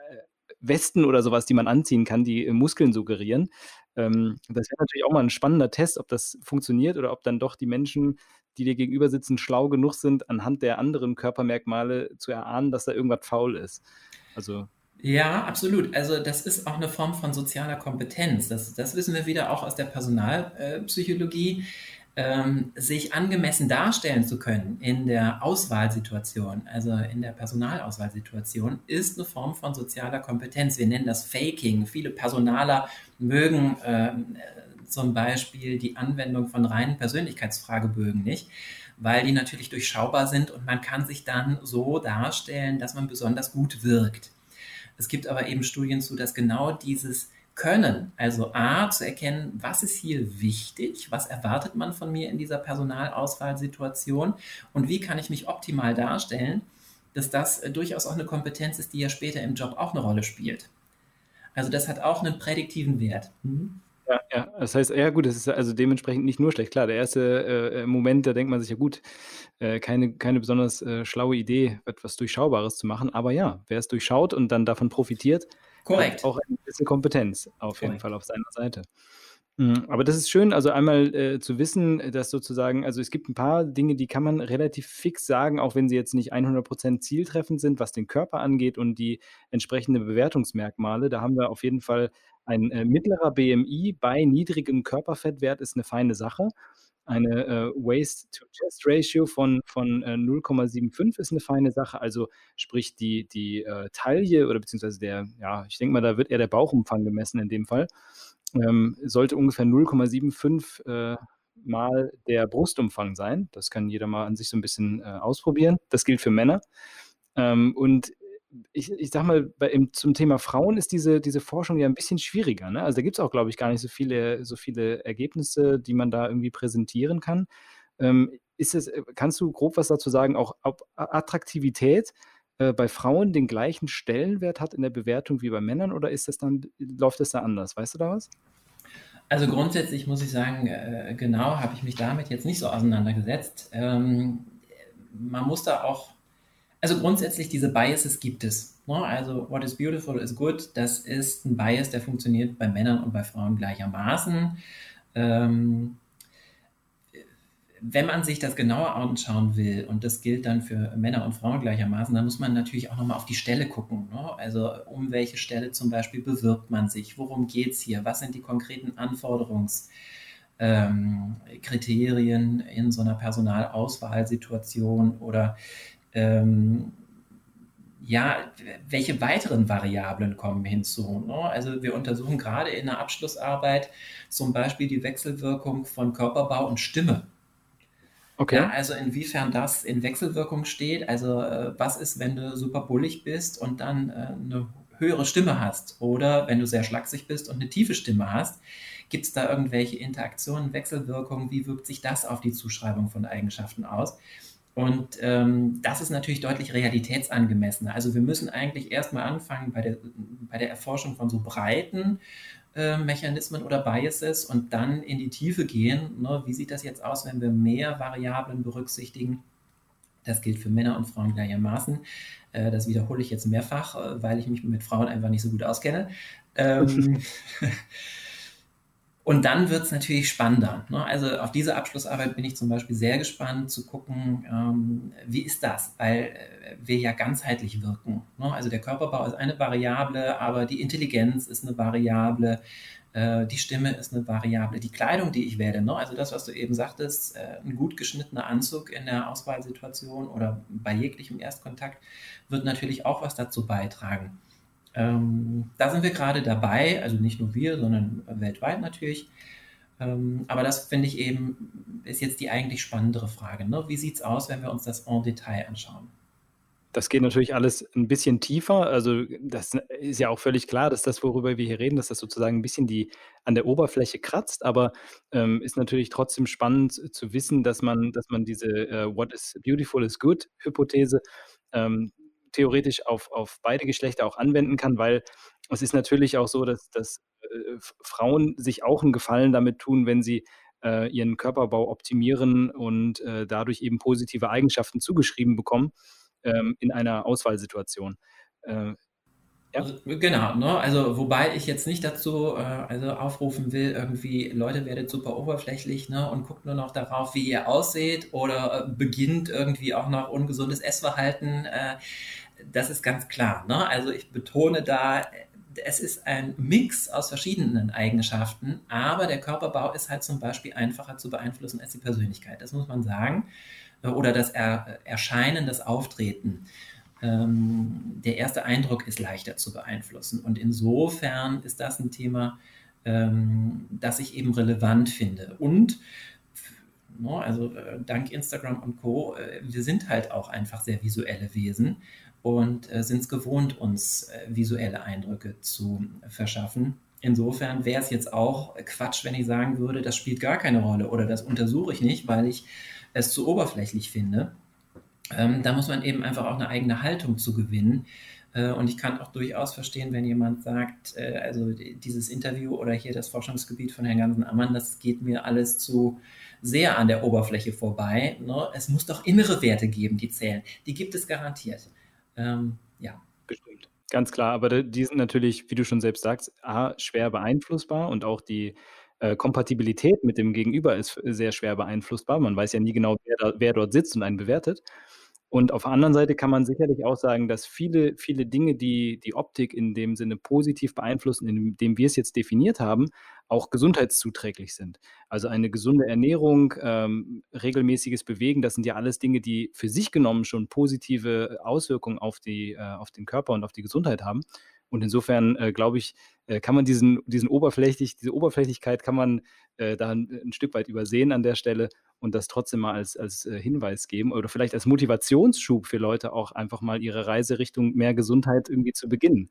Westen oder sowas, die man anziehen kann, die äh, Muskeln suggerieren. Ähm, das wäre natürlich auch mal ein spannender Test, ob das funktioniert oder ob dann doch die Menschen, die dir gegenüber sitzen, schlau genug sind, anhand der anderen Körpermerkmale zu erahnen, dass da irgendwas faul ist. Also ja, absolut. Also das ist auch eine Form von sozialer Kompetenz. Das, das wissen wir wieder auch aus der Personalpsychologie ähm, sich angemessen darstellen zu können in der Auswahlsituation, also in der Personalauswahlsituation, ist eine Form von sozialer Kompetenz. Wir nennen das Faking. Viele Personaler mögen äh, zum Beispiel die Anwendung von reinen Persönlichkeitsfragebögen nicht, weil die natürlich durchschaubar sind und man kann sich dann so darstellen, dass man besonders gut wirkt. Es gibt aber eben Studien zu, dass genau dieses können. Also A, zu erkennen, was ist hier wichtig, was erwartet man von mir in dieser Personalauswahlsituation und wie kann ich mich optimal darstellen, dass das äh, durchaus auch eine Kompetenz ist, die ja später im Job auch eine Rolle spielt. Also das hat auch einen prädiktiven Wert. Mhm. Ja, ja, das heißt, ja gut, das ist also dementsprechend nicht nur schlecht. Klar, der erste äh, Moment, da denkt man sich ja gut, äh, keine, keine besonders äh, schlaue Idee, etwas Durchschaubares zu machen. Aber ja, wer es durchschaut und dann davon profitiert, Korrekt. auch eine gewisse Kompetenz auf jeden Korrekt. Fall auf seiner Seite. Mhm, aber das ist schön, also einmal äh, zu wissen, dass sozusagen, also es gibt ein paar Dinge, die kann man relativ fix sagen, auch wenn sie jetzt nicht 100% zieltreffend sind, was den Körper angeht und die entsprechenden Bewertungsmerkmale. Da haben wir auf jeden Fall ein äh, mittlerer BMI bei niedrigem Körperfettwert ist eine feine Sache. Eine äh, Waist-to-Chest-Ratio von, von äh, 0,75 ist eine feine Sache. Also sprich die, die äh, Taille oder beziehungsweise der, ja, ich denke mal, da wird eher der Bauchumfang gemessen in dem Fall. Ähm, sollte ungefähr 0,75 äh, mal der Brustumfang sein. Das kann jeder mal an sich so ein bisschen äh, ausprobieren. Das gilt für Männer. Ähm, und ich, ich sag mal, bei, im, zum Thema Frauen ist diese, diese Forschung ja ein bisschen schwieriger. Ne? Also da gibt es auch, glaube ich, gar nicht so viele, so viele Ergebnisse, die man da irgendwie präsentieren kann. Ähm, ist es, äh, kannst du grob was dazu sagen, auch ob Attraktivität äh, bei Frauen den gleichen Stellenwert hat in der Bewertung wie bei Männern oder ist das dann, läuft das da anders? Weißt du da was? Also grundsätzlich muss ich sagen, äh, genau habe ich mich damit jetzt nicht so auseinandergesetzt. Ähm, man muss da auch also grundsätzlich diese Biases gibt es. Ne? Also what is beautiful is good. Das ist ein Bias, der funktioniert bei Männern und bei Frauen gleichermaßen. Ähm, wenn man sich das genauer anschauen will, und das gilt dann für Männer und Frauen gleichermaßen, dann muss man natürlich auch nochmal auf die Stelle gucken. Ne? Also um welche Stelle zum Beispiel bewirbt man sich? Worum geht es hier? Was sind die konkreten Anforderungs- ähm, in so einer Personalauswahlsituation oder ähm, ja, welche weiteren Variablen kommen hinzu? Ne? Also wir untersuchen gerade in der Abschlussarbeit zum Beispiel die Wechselwirkung von Körperbau und Stimme. Okay. Ja, also inwiefern das in Wechselwirkung steht. Also äh, was ist, wenn du super bullig bist und dann äh, eine höhere Stimme hast oder wenn du sehr schlaksig bist und eine tiefe Stimme hast. Gibt es da irgendwelche Interaktionen, Wechselwirkungen? Wie wirkt sich das auf die Zuschreibung von Eigenschaften aus? Und ähm, das ist natürlich deutlich realitätsangemessener. Also wir müssen eigentlich erstmal anfangen bei der, bei der Erforschung von so breiten Mechanismen oder Biases und dann in die Tiefe gehen. Ne? Wie sieht das jetzt aus, wenn wir mehr Variablen berücksichtigen? Das gilt für Männer und Frauen gleichermaßen. Äh, das wiederhole ich jetzt mehrfach, äh, weil ich mich mit Frauen einfach nicht so gut auskenne. Und dann wird es natürlich spannender. Ne? Also auf diese Abschlussarbeit bin ich zum Beispiel sehr gespannt zu gucken, ähm, wie ist das, weil äh, wir ja ganzheitlich wirken. Ne? Also der Körperbau ist eine Variable, aber die Intelligenz ist eine Variable, äh, die Stimme ist eine Variable, die Kleidung, die ich wähle, ne? also das, was du eben sagtest, äh, ein gut geschnittener Anzug in der Auswahlsituation oder bei jeglichem Erstkontakt wird natürlich auch was dazu beitragen. Ähm, da sind wir gerade dabei, also nicht nur wir, sondern weltweit natürlich. Ähm, aber das finde ich eben, ist jetzt die eigentlich spannendere Frage. Ne? Wie sieht es aus, wenn wir uns das en Detail anschauen? Das geht natürlich alles ein bisschen tiefer. Also das ist ja auch völlig klar, dass das, worüber wir hier reden, dass das sozusagen ein bisschen die an der Oberfläche kratzt, aber ähm, ist natürlich trotzdem spannend zu wissen, dass man, dass man diese äh, What is beautiful is good Hypothese ähm, theoretisch auf, auf beide Geschlechter auch anwenden kann, weil es ist natürlich auch so, dass, dass äh, Frauen sich auch einen Gefallen damit tun, wenn sie äh, ihren Körperbau optimieren und äh, dadurch eben positive Eigenschaften zugeschrieben bekommen ähm, in einer Auswahlsituation. Äh, ja. Also, genau, ne? also wobei ich jetzt nicht dazu äh, also aufrufen will, irgendwie Leute werdet super oberflächlich ne? und guckt nur noch darauf, wie ihr ausseht oder äh, beginnt irgendwie auch noch ungesundes Essverhalten. Äh, das ist ganz klar. Ne? Also ich betone da, es ist ein Mix aus verschiedenen Eigenschaften, aber der Körperbau ist halt zum Beispiel einfacher zu beeinflussen als die Persönlichkeit. Das muss man sagen. Äh, oder das Erscheinen, das Auftreten ähm, der erste Eindruck ist leichter zu beeinflussen. Und insofern ist das ein Thema, ähm, das ich eben relevant finde. Und no, ne, also äh, dank Instagram und Co, äh, wir sind halt auch einfach sehr visuelle Wesen und äh, sind es gewohnt, uns äh, visuelle Eindrücke zu verschaffen. Insofern wäre es jetzt auch Quatsch, wenn ich sagen würde, das spielt gar keine Rolle oder das untersuche ich nicht, weil ich es zu oberflächlich finde. Ähm, da muss man eben einfach auch eine eigene Haltung zu gewinnen. Äh, und ich kann auch durchaus verstehen, wenn jemand sagt, äh, also dieses Interview oder hier das Forschungsgebiet von Herrn Gansen-Ammann, das geht mir alles zu sehr an der Oberfläche vorbei. Ne? Es muss doch innere Werte geben, die zählen. Die gibt es garantiert. Ähm, ja. Bestimmt. Ganz klar, aber die sind natürlich, wie du schon selbst sagst, A, schwer beeinflussbar und auch die äh, Kompatibilität mit dem Gegenüber ist sehr schwer beeinflussbar. Man weiß ja nie genau, wer, da, wer dort sitzt und einen bewertet. Und auf der anderen Seite kann man sicherlich auch sagen, dass viele, viele Dinge, die die Optik in dem Sinne positiv beeinflussen, in dem wir es jetzt definiert haben, auch gesundheitszuträglich sind. Also eine gesunde Ernährung, ähm, regelmäßiges Bewegen, das sind ja alles Dinge, die für sich genommen schon positive Auswirkungen auf, die, äh, auf den Körper und auf die Gesundheit haben. Und insofern äh, glaube ich, äh, kann man diesen, diesen oberflächlich, diese Oberflächlichkeit kann man äh, da ein, ein, Stück weit übersehen an der Stelle und das trotzdem mal als, als äh, Hinweis geben oder vielleicht als Motivationsschub für Leute auch einfach mal ihre Reise Richtung mehr Gesundheit irgendwie zu beginnen.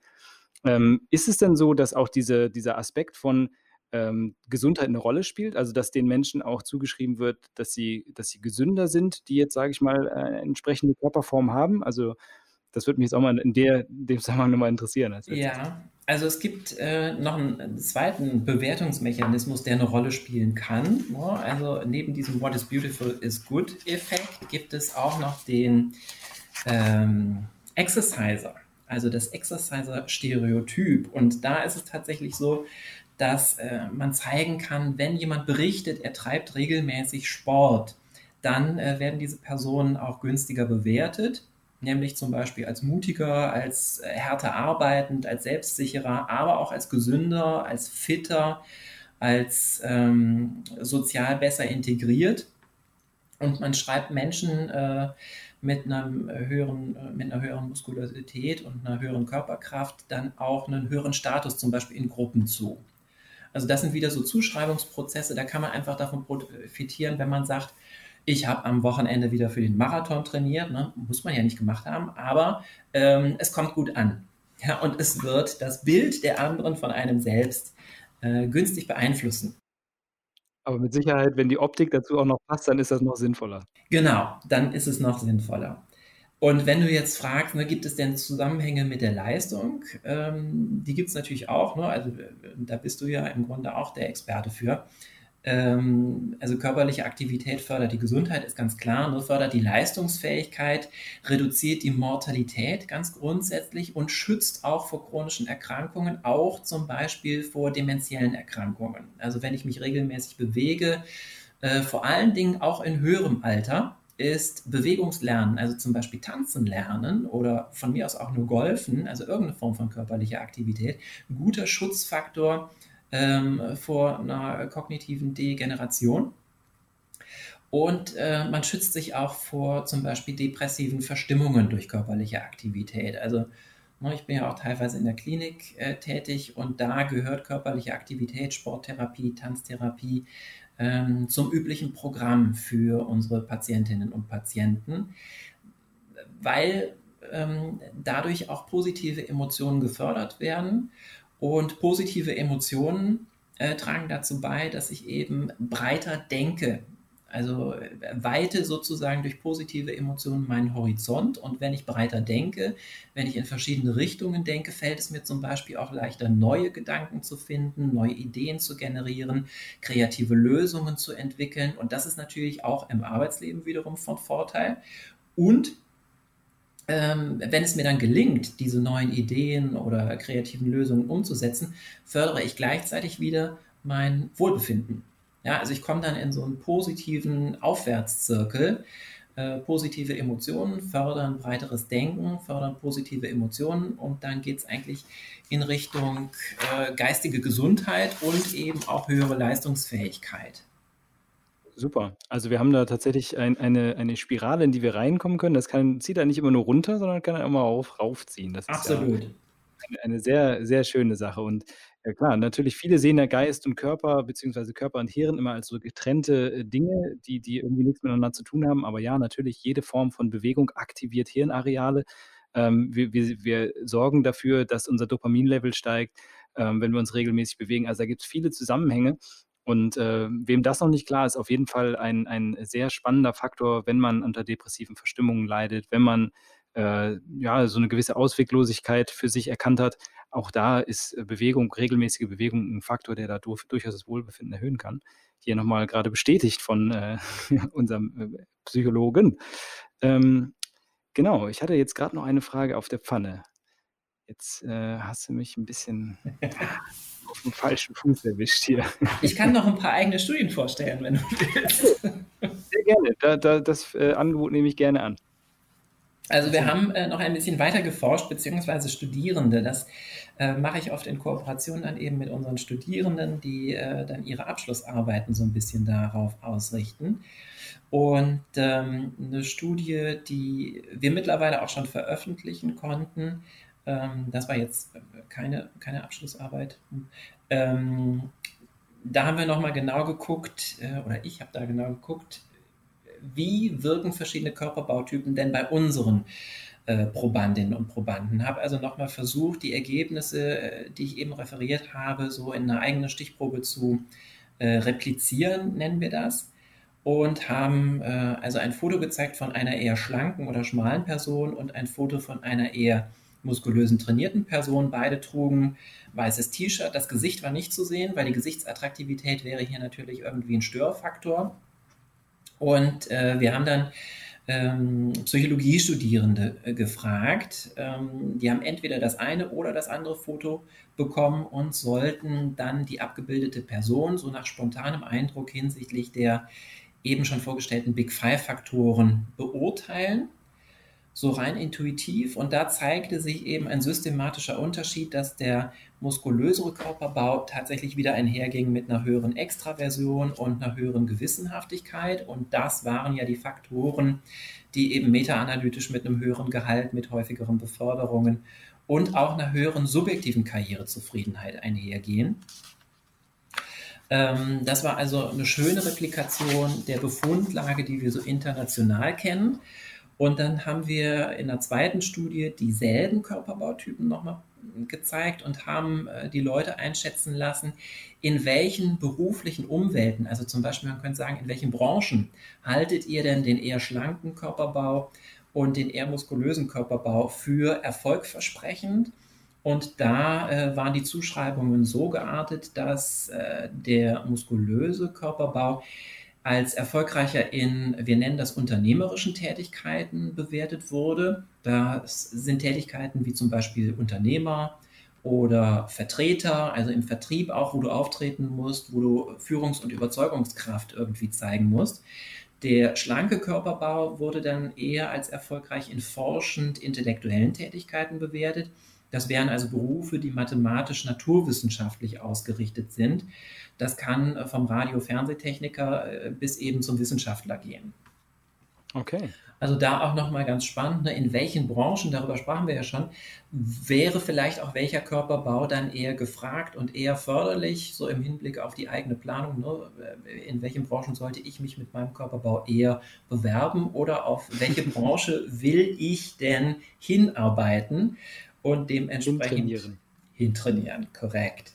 Ähm, ist es denn so, dass auch diese, dieser Aspekt von ähm, Gesundheit eine Rolle spielt, also dass den Menschen auch zugeschrieben wird, dass sie, dass sie gesünder sind, die jetzt, sage ich mal, äh, entsprechende Körperform haben? Also das würde mich jetzt auch mal in, der, dem Zusammenhang nochmal interessieren. ja, also es gibt äh, noch einen zweiten Bewertungsmechanismus, der eine Rolle spielen kann. Also neben diesem What is beautiful is good Effekt gibt es auch noch den ähm, Exerciser, also das Exerciser-Stereotyp. Und da ist es tatsächlich so, dass äh, man zeigen kann, wenn jemand berichtet, er treibt regelmäßig Sport, dann äh, werden diese Personen auch günstiger bewertet nämlich zum Beispiel als mutiger, als äh, härter arbeitend, als selbstsicherer, aber auch als gesünder, als fitter als ähm, sozial besser integriert. Und man schreibt Menschen äh, mit, einem höheren, mit einer höheren Muskulosität und einer höheren Körperkraft dann auch einen höheren Status zum Beispiel in Gruppen zu. Also das sind wieder so Zuschreibungsprozesse, da kann man einfach davon profitieren, wenn man sagt, ich habe am Wochenende wieder für den Marathon trainiert, ne? muss man ja nicht gemacht haben, aber ähm, es kommt gut an. Ja, und es wird das Bild der anderen von einem selbst äh, günstig beeinflussen. Aber mit Sicherheit, wenn die Optik dazu auch noch passt, dann ist das noch sinnvoller. Genau, dann ist es noch sinnvoller. Und wenn du jetzt fragst, ne, gibt es denn Zusammenhänge mit der Leistung? Ähm, die gibt es natürlich auch. Ne? Also äh, da bist du ja im Grunde auch der Experte für. Ähm, also körperliche Aktivität fördert die Gesundheit, ist ganz klar, nur fördert die Leistungsfähigkeit, reduziert die Mortalität ganz grundsätzlich und schützt auch vor chronischen Erkrankungen, auch zum Beispiel vor dementiellen Erkrankungen. Also wenn ich mich regelmäßig bewege, äh, vor allen Dingen auch in höherem Alter, ist Bewegungslernen, also zum Beispiel Tanzen lernen oder von mir aus auch nur Golfen, also irgendeine Form von körperlicher Aktivität, ein guter Schutzfaktor ähm, vor einer kognitiven Degeneration. Und äh, man schützt sich auch vor zum Beispiel depressiven Verstimmungen durch körperliche Aktivität. Also ne, ich bin ja auch teilweise in der Klinik äh, tätig und da gehört körperliche Aktivität, Sporttherapie, Tanztherapie ähm, zum üblichen Programm für unsere Patientinnen und Patienten, weil ähm, dadurch auch positive Emotionen gefördert werden und positive Emotionen äh, tragen dazu bei, dass ich eben breiter denke. Also äh, weite sozusagen durch positive Emotionen meinen Horizont. Und wenn ich breiter denke, wenn ich in verschiedene Richtungen denke, fällt es mir zum Beispiel auch leichter, neue Gedanken zu finden, neue Ideen zu generieren, kreative Lösungen zu entwickeln. Und das ist natürlich auch im Arbeitsleben wiederum von Vorteil. Und ähm, wenn es mir dann gelingt, diese neuen Ideen oder kreativen Lösungen umzusetzen, fördere ich gleichzeitig wieder mein Wohlbefinden. Ja, also ich komme dann in so einen positiven Aufwärtszirkel. Äh, positive Emotionen fördern breiteres Denken, fördern positive Emotionen und dann geht es eigentlich in Richtung äh, geistige Gesundheit und eben auch höhere Leistungsfähigkeit. Super. Also wir haben da tatsächlich ein, eine, eine Spirale, in die wir reinkommen können. Das kann, zieht da nicht immer nur runter, sondern kann auch mal auf, raufziehen. Das ist ja Absolut. eine, eine sehr, sehr schöne Sache. Und ja klar, natürlich, viele sehen ja Geist und Körper, beziehungsweise Körper und Hirn immer als so getrennte äh, Dinge, die, die irgendwie nichts miteinander zu tun haben. Aber ja, natürlich, jede Form von Bewegung aktiviert Hirnareale. Ähm, wir, wir, wir sorgen dafür, dass unser Dopaminlevel steigt, ähm, wenn wir uns regelmäßig bewegen. Also da gibt es viele Zusammenhänge. Und äh, wem das noch nicht klar ist, auf jeden Fall ein, ein sehr spannender Faktor, wenn man unter depressiven Verstimmungen leidet, wenn man äh, ja so eine gewisse Ausweglosigkeit für sich erkannt hat. Auch da ist Bewegung, regelmäßige Bewegung ein Faktor, der da durch, durchaus das Wohlbefinden erhöhen kann. Hier nochmal gerade bestätigt von äh, unserem äh, Psychologen. Ähm, genau, ich hatte jetzt gerade noch eine Frage auf der Pfanne. Jetzt äh, hast du mich ein bisschen auf dem falschen Fuß erwischt hier. Ich kann noch ein paar eigene Studien vorstellen, wenn du willst. Sehr gerne. Da, da, das äh, Angebot nehme ich gerne an. Also wir haben äh, noch ein bisschen weiter geforscht, beziehungsweise Studierende. Das äh, mache ich oft in Kooperation dann eben mit unseren Studierenden, die äh, dann ihre Abschlussarbeiten so ein bisschen darauf ausrichten. Und ähm, eine Studie, die wir mittlerweile auch schon veröffentlichen konnten, ähm, das war jetzt keine, keine Abschlussarbeit. Ähm, da haben wir nochmal genau geguckt, äh, oder ich habe da genau geguckt, wie wirken verschiedene Körperbautypen denn bei unseren äh, Probandinnen und Probanden. Habe also nochmal versucht, die Ergebnisse, äh, die ich eben referiert habe, so in einer eigenen Stichprobe zu äh, replizieren, nennen wir das. Und haben äh, also ein Foto gezeigt von einer eher schlanken oder schmalen Person und ein Foto von einer eher muskulösen, trainierten Person. Beide trugen weißes T-Shirt. Das Gesicht war nicht zu sehen, weil die Gesichtsattraktivität wäre hier natürlich irgendwie ein Störfaktor. Und äh, wir haben dann ähm, Psychologiestudierende äh, gefragt. Ähm, die haben entweder das eine oder das andere Foto bekommen und sollten dann die abgebildete Person so nach spontanem Eindruck hinsichtlich der eben schon vorgestellten Big Five-Faktoren beurteilen so rein intuitiv. Und da zeigte sich eben ein systematischer Unterschied, dass der muskulösere Körperbau tatsächlich wieder einherging mit einer höheren Extraversion und einer höheren Gewissenhaftigkeit. Und das waren ja die Faktoren, die eben meta-analytisch mit einem höheren Gehalt, mit häufigeren Beförderungen und auch einer höheren subjektiven Karrierezufriedenheit einhergehen. Ähm, das war also eine schöne Replikation der Befundlage, die wir so international kennen. Und dann haben wir in der zweiten Studie dieselben Körperbautypen nochmal gezeigt und haben äh, die Leute einschätzen lassen, in welchen beruflichen Umwelten, also zum Beispiel man könnte sagen, in welchen Branchen haltet ihr denn den eher schlanken Körperbau und den eher muskulösen Körperbau für erfolgversprechend? Und da äh, waren die Zuschreibungen so geartet, dass äh, der muskulöse Körperbau als erfolgreicher in, wir nennen das unternehmerischen Tätigkeiten bewertet wurde. Das sind Tätigkeiten wie zum Beispiel Unternehmer oder Vertreter, also im Vertrieb auch, wo du auftreten musst, wo du Führungs- und Überzeugungskraft irgendwie zeigen musst. Der schlanke Körperbau wurde dann eher als erfolgreich in forschend intellektuellen Tätigkeiten bewertet. Das wären also Berufe, die mathematisch-naturwissenschaftlich ausgerichtet sind. Das kann äh, vom Radio-Fernsehtechniker äh, bis eben zum Wissenschaftler gehen. Okay. Also da auch nochmal ganz spannend, ne, in welchen Branchen, darüber sprachen wir ja schon, wäre vielleicht auch welcher Körperbau dann eher gefragt und eher förderlich, so im Hinblick auf die eigene Planung. Ne? In welchen Branchen sollte ich mich mit meinem Körperbau eher bewerben oder auf welche Branche will ich denn hinarbeiten und dementsprechend hintrainieren. Hintrainieren, korrekt.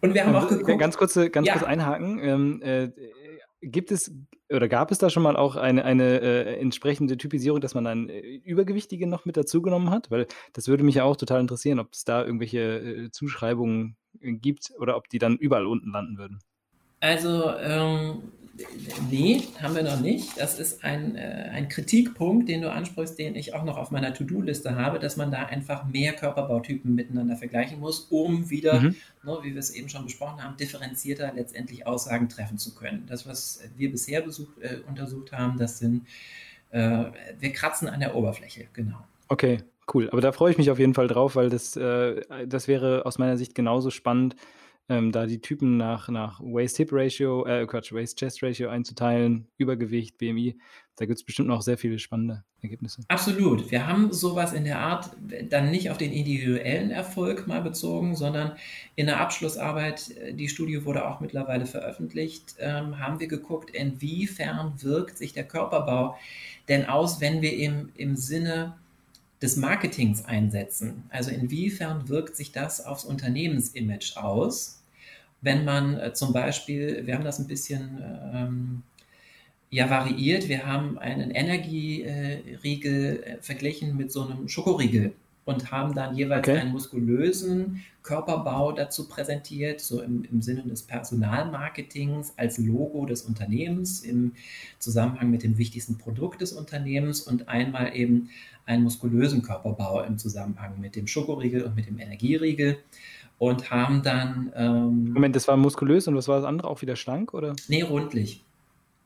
Und wir haben auch geguckt. Ganz kurz, ganz ja. kurz einhaken. Ähm, äh, gibt es oder gab es da schon mal auch eine, eine äh, entsprechende Typisierung, dass man dann äh, Übergewichtige noch mit dazugenommen hat? Weil das würde mich ja auch total interessieren, ob es da irgendwelche äh, Zuschreibungen äh, gibt oder ob die dann überall unten landen würden. Also ähm, Nee, haben wir noch nicht. Das ist ein, äh, ein Kritikpunkt, den du ansprichst, den ich auch noch auf meiner To-Do-Liste habe, dass man da einfach mehr Körperbautypen miteinander vergleichen muss, um wieder, mhm. ne, wie wir es eben schon besprochen haben, differenzierter letztendlich Aussagen treffen zu können. Das, was wir bisher besucht, äh, untersucht haben, das sind, äh, wir kratzen an der Oberfläche, genau. Okay, cool. Aber da freue ich mich auf jeden Fall drauf, weil das, äh, das wäre aus meiner Sicht genauso spannend ähm, da die Typen nach, nach Waist-Hip-Ratio, äh, Quatsch, Waist-Chest-Ratio einzuteilen, Übergewicht, BMI. Da gibt es bestimmt noch sehr viele spannende Ergebnisse. Absolut. Wir haben sowas in der Art dann nicht auf den individuellen Erfolg mal bezogen, sondern in der Abschlussarbeit, äh, die Studie wurde auch mittlerweile veröffentlicht, ähm, haben wir geguckt, inwiefern wirkt sich der Körperbau denn aus, wenn wir im, im Sinne des Marketings einsetzen. Also inwiefern wirkt sich das aufs Unternehmensimage aus? Wenn man äh, zum Beispiel, wir haben das ein bisschen ähm, ja variiert, wir haben einen Energieriegel äh, verglichen mit so einem Schokoriegel und haben dann jeweils okay. einen muskulösen Körperbau dazu präsentiert, so im, im Sinne des Personalmarketings als Logo des Unternehmens im Zusammenhang mit dem wichtigsten Produkt des Unternehmens und einmal eben einen muskulösen Körperbau im Zusammenhang mit dem Schokoriegel und mit dem Energieriegel und haben dann. Ähm, Moment, das war muskulös und was war das andere? Auch wieder schlank oder? Nee, rundlich.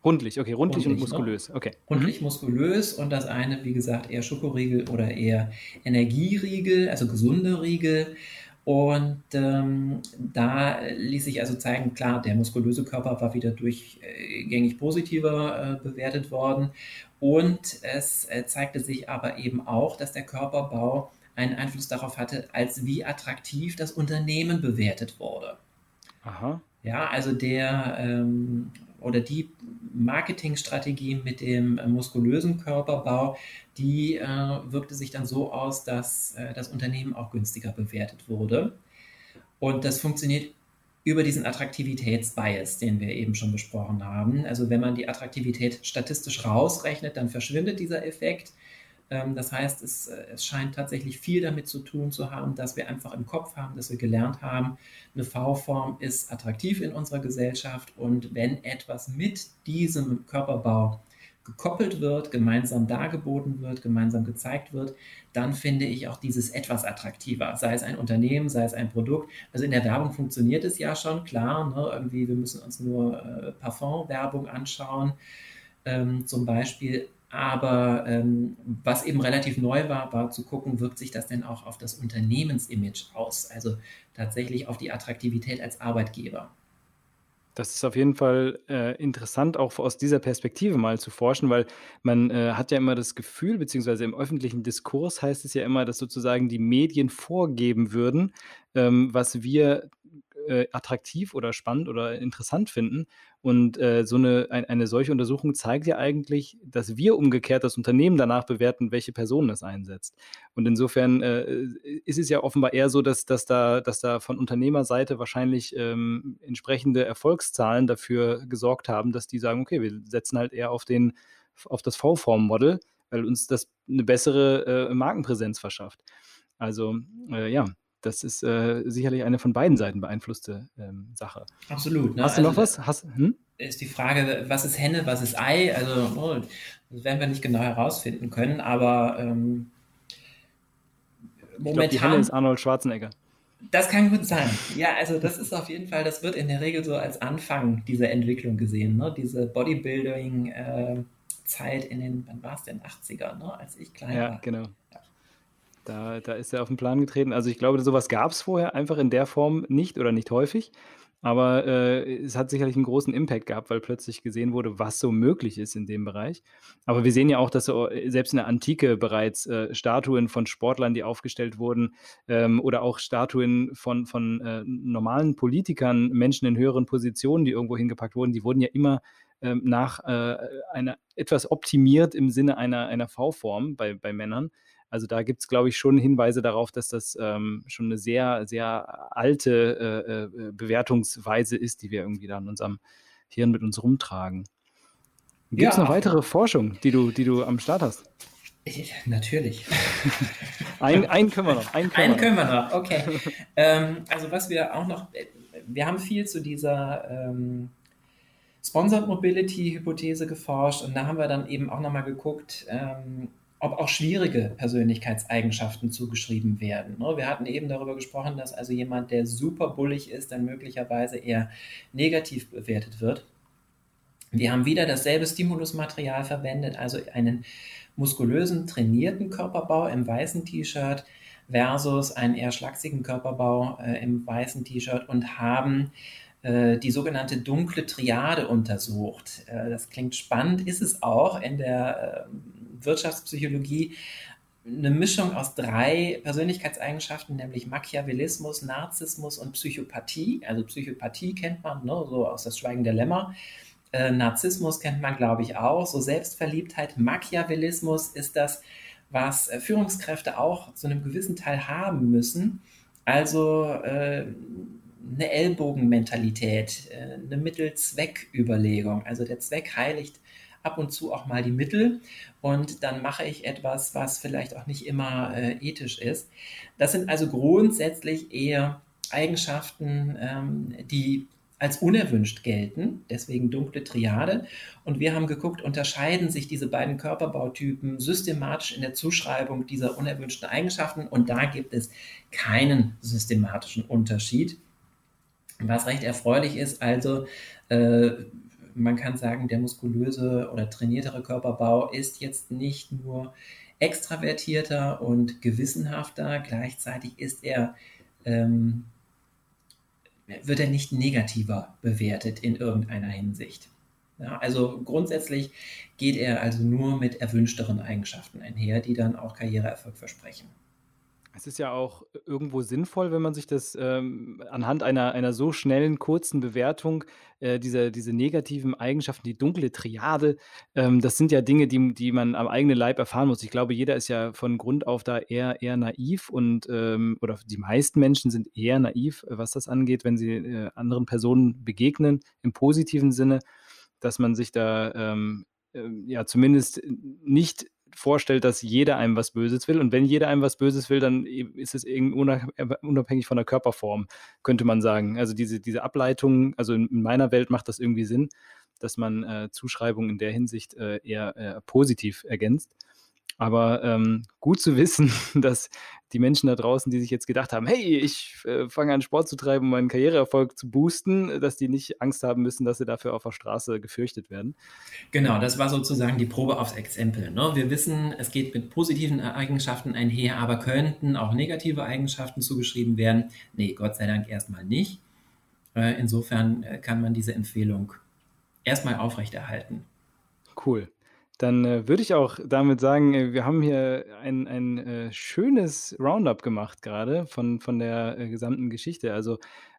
Rundlich, okay, rundlich, rundlich und ne? muskulös, okay. Rundlich, mhm. muskulös und das eine, wie gesagt, eher Schokoriegel oder eher Energieriegel, also gesunde Riegel. Und ähm, da ließ sich also zeigen, klar, der muskulöse Körper war wieder durchgängig positiver äh, bewertet worden. Und es äh, zeigte sich aber eben auch, dass der Körperbau einen Einfluss darauf hatte, als wie attraktiv das Unternehmen bewertet wurde. Aha. Ja, also der ähm, oder die Marketingstrategie mit dem muskulösen Körperbau, die äh, wirkte sich dann so aus, dass äh, das Unternehmen auch günstiger bewertet wurde. Und das funktioniert über diesen Attraktivitätsbias, den wir eben schon besprochen haben. Also wenn man die Attraktivität statistisch rausrechnet, dann verschwindet dieser Effekt. Ähm, das heißt, es, äh, es scheint tatsächlich viel damit zu tun zu haben, dass wir einfach im Kopf haben, dass wir gelernt haben, eine V-Form ist attraktiv in unserer Gesellschaft und wenn etwas mit diesem Körperbau gekoppelt wird, gemeinsam dargeboten wird, gemeinsam gezeigt wird, dann finde ich auch dieses etwas attraktiver. Sei es ein Unternehmen, sei es ein Produkt. Also in der Werbung funktioniert es ja schon, klar. Ne? Irgendwie, wir müssen uns nur äh, Parfum-Werbung anschauen, ähm, zum Beispiel. Aber ähm, was eben relativ neu war, war zu gucken, wirkt sich das denn auch auf das Unternehmensimage aus, also tatsächlich auf die Attraktivität als Arbeitgeber. Das ist auf jeden Fall äh, interessant, auch aus dieser Perspektive mal zu forschen, weil man äh, hat ja immer das Gefühl, beziehungsweise im öffentlichen Diskurs heißt es ja immer, dass sozusagen die Medien vorgeben würden, ähm, was wir äh, attraktiv oder spannend oder interessant finden. Und äh, so eine, ein, eine solche Untersuchung zeigt ja eigentlich, dass wir umgekehrt das Unternehmen danach bewerten, welche Person es einsetzt. Und insofern äh, ist es ja offenbar eher so, dass, dass, da, dass da von Unternehmerseite wahrscheinlich ähm, entsprechende Erfolgszahlen dafür gesorgt haben, dass die sagen, okay, wir setzen halt eher auf, den, auf das V-Form-Model, weil uns das eine bessere äh, Markenpräsenz verschafft. Also äh, ja, das ist äh, sicherlich eine von beiden Seiten beeinflusste ähm, Sache. Absolut. Ne? Hast du noch also, was? Hast, hm? Ist die Frage, was ist Henne, was ist Ei? Also, oh, das werden wir nicht genau herausfinden können, aber ähm, momentan. Ich glaub, die Henne ist Arnold Schwarzenegger. Das kann gut sein. Ja, also das ist auf jeden Fall, das wird in der Regel so als Anfang dieser Entwicklung gesehen. Ne? Diese Bodybuilding-Zeit äh, in den, wann war es denn, 80er, ne? als ich klein ja, war. Ja, genau. Da, da ist er auf den Plan getreten. Also ich glaube, sowas gab es vorher einfach in der Form nicht oder nicht häufig. Aber äh, es hat sicherlich einen großen Impact gehabt, weil plötzlich gesehen wurde, was so möglich ist in dem Bereich. Aber wir sehen ja auch, dass so, äh, selbst in der Antike bereits äh, Statuen von Sportlern, die aufgestellt wurden, ähm, oder auch Statuen von, von äh, normalen Politikern, Menschen in höheren Positionen, die irgendwo hingepackt wurden, die wurden ja immer ähm, nach äh, einer etwas optimiert im Sinne einer, einer V-Form bei, bei Männern. Also da gibt es, glaube ich, schon Hinweise darauf, dass das ähm, schon eine sehr, sehr alte äh, äh, Bewertungsweise ist, die wir irgendwie da in unserem Hirn mit uns rumtragen. Gibt es ja. noch weitere Forschung, die du, die du am Start hast? Ich, natürlich. ein, einen können wir noch. Einen können, einen wir, können noch. wir noch, okay. ähm, also was wir auch noch, wir haben viel zu dieser ähm, Sponsored Mobility-Hypothese geforscht und da haben wir dann eben auch nochmal geguckt, ähm, ob auch schwierige Persönlichkeitseigenschaften zugeschrieben werden. Ne? Wir hatten eben darüber gesprochen, dass also jemand, der super bullig ist, dann möglicherweise eher negativ bewertet wird. Wir haben wieder dasselbe Stimulusmaterial verwendet, also einen muskulösen, trainierten Körperbau im weißen T-Shirt versus einen eher schlachsigen Körperbau äh, im weißen T-Shirt und haben äh, die sogenannte dunkle Triade untersucht. Äh, das klingt spannend, ist es auch in der ähm, Wirtschaftspsychologie eine Mischung aus drei Persönlichkeitseigenschaften, nämlich Machiavellismus, Narzissmus und Psychopathie. Also Psychopathie kennt man, ne, so aus das Schweigen der Lämmer. Äh, Narzissmus kennt man, glaube ich, auch. So Selbstverliebtheit, Machiavellismus ist das, was äh, Führungskräfte auch zu einem gewissen Teil haben müssen. Also äh, eine Ellbogenmentalität, äh, eine Mittel-Zweck-Überlegung. Also der Zweck heiligt ab und zu auch mal die Mittel und dann mache ich etwas, was vielleicht auch nicht immer äh, ethisch ist. Das sind also grundsätzlich eher Eigenschaften, ähm, die als unerwünscht gelten, deswegen dunkle Triade. Und wir haben geguckt, unterscheiden sich diese beiden Körperbautypen systematisch in der Zuschreibung dieser unerwünschten Eigenschaften. Und da gibt es keinen systematischen Unterschied. Was recht erfreulich ist, also äh, man kann sagen, der muskulöse oder trainiertere Körperbau ist jetzt nicht nur extravertierter und gewissenhafter, gleichzeitig ist er, ähm, wird er nicht negativer bewertet in irgendeiner Hinsicht. Ja, also grundsätzlich geht er also nur mit erwünschteren Eigenschaften einher, die dann auch Karriereerfolg versprechen. Es ist ja auch irgendwo sinnvoll, wenn man sich das ähm, anhand einer, einer so schnellen, kurzen Bewertung, äh, diese, diese negativen Eigenschaften, die dunkle Triade, ähm, das sind ja Dinge, die, die man am eigenen Leib erfahren muss. Ich glaube, jeder ist ja von Grund auf da eher, eher naiv und ähm, oder die meisten Menschen sind eher naiv, was das angeht, wenn sie äh, anderen Personen begegnen, im positiven Sinne, dass man sich da ähm, äh, ja zumindest nicht vorstellt, dass jeder einem was Böses will. Und wenn jeder einem was Böses will, dann ist es unabhängig von der Körperform, könnte man sagen. Also diese, diese Ableitung, also in meiner Welt macht das irgendwie Sinn, dass man äh, Zuschreibungen in der Hinsicht äh, eher äh, positiv ergänzt. Aber ähm, gut zu wissen, dass die Menschen da draußen, die sich jetzt gedacht haben, hey, ich äh, fange an Sport zu treiben, um meinen Karriereerfolg zu boosten, dass die nicht Angst haben müssen, dass sie dafür auf der Straße gefürchtet werden. Genau, das war sozusagen die Probe aufs Exempel. Ne? Wir wissen, es geht mit positiven Eigenschaften einher, aber könnten auch negative Eigenschaften zugeschrieben werden. Nee, Gott sei Dank erstmal nicht. Äh, insofern äh, kann man diese Empfehlung erstmal aufrechterhalten. Cool. Dann äh, würde ich auch damit sagen, äh, wir haben hier ein, ein äh, schönes Roundup gemacht gerade von, von der äh, gesamten Geschichte. Also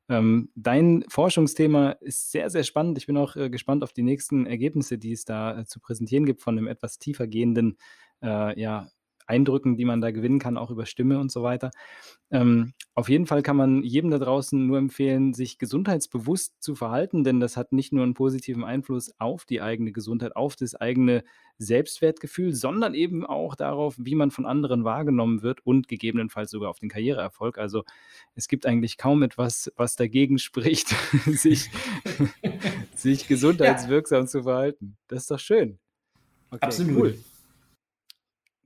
ähm, dein Forschungsthema ist sehr, sehr spannend. Ich bin auch äh, gespannt auf die nächsten Ergebnisse, die es da äh, zu präsentieren gibt von einem etwas tiefer gehenden ja, Eindrücken, die man da gewinnen kann, auch über Stimme und so weiter. Ähm, auf jeden Fall kann man jedem da draußen nur empfehlen, sich gesundheitsbewusst zu verhalten, denn das hat nicht nur einen positiven Einfluss auf die eigene Gesundheit, auf das eigene Selbstwertgefühl, sondern eben auch darauf, wie man von anderen wahrgenommen wird und gegebenenfalls sogar auf den Karriereerfolg. Also es gibt eigentlich kaum etwas, was dagegen spricht, sich, sich gesundheitswirksam ja. zu verhalten. Das ist doch schön. Okay, Absolut. Cool.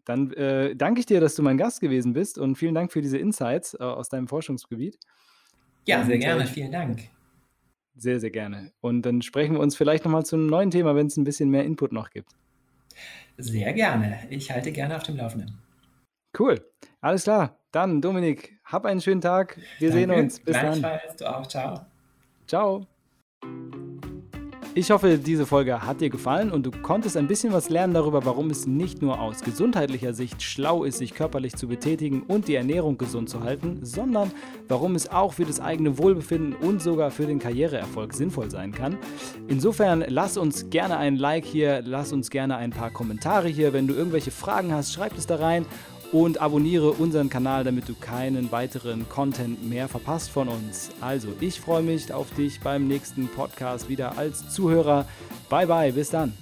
Dann äh, danke ich dir, dass du mein Gast gewesen bist und vielen Dank für diese Insights äh, aus deinem Forschungsgebiet. Ja, sehr und, gerne. Äh, vielen Dank. Sehr, sehr gerne. Und dann sprechen wir uns vielleicht nochmal zu einem neuen Thema, wenn es ein bisschen mehr Input noch gibt. Sehr gerne. Ich halte gerne auf dem Laufenden. Cool. Alles klar. Dann, Dominik, hab einen schönen Tag. Wir Danke. sehen uns. Bis dann. Du auch. Ciao. Ciao. Ich hoffe, diese Folge hat dir gefallen und du konntest ein bisschen was lernen darüber, warum es nicht nur aus gesundheitlicher Sicht schlau ist, sich körperlich zu betätigen und die Ernährung gesund zu halten, sondern warum es auch für das eigene Wohlbefinden und sogar für den Karriereerfolg sinnvoll sein kann. Insofern lass uns gerne ein Like hier, lass uns gerne ein paar Kommentare hier. Wenn du irgendwelche Fragen hast, schreib es da rein und abonniere unseren Kanal, damit du keinen weiteren Content mehr verpasst von uns. Also, ich freue mich auf dich beim nächsten Podcast wieder als Zuhörer. Bye bye, bis dann.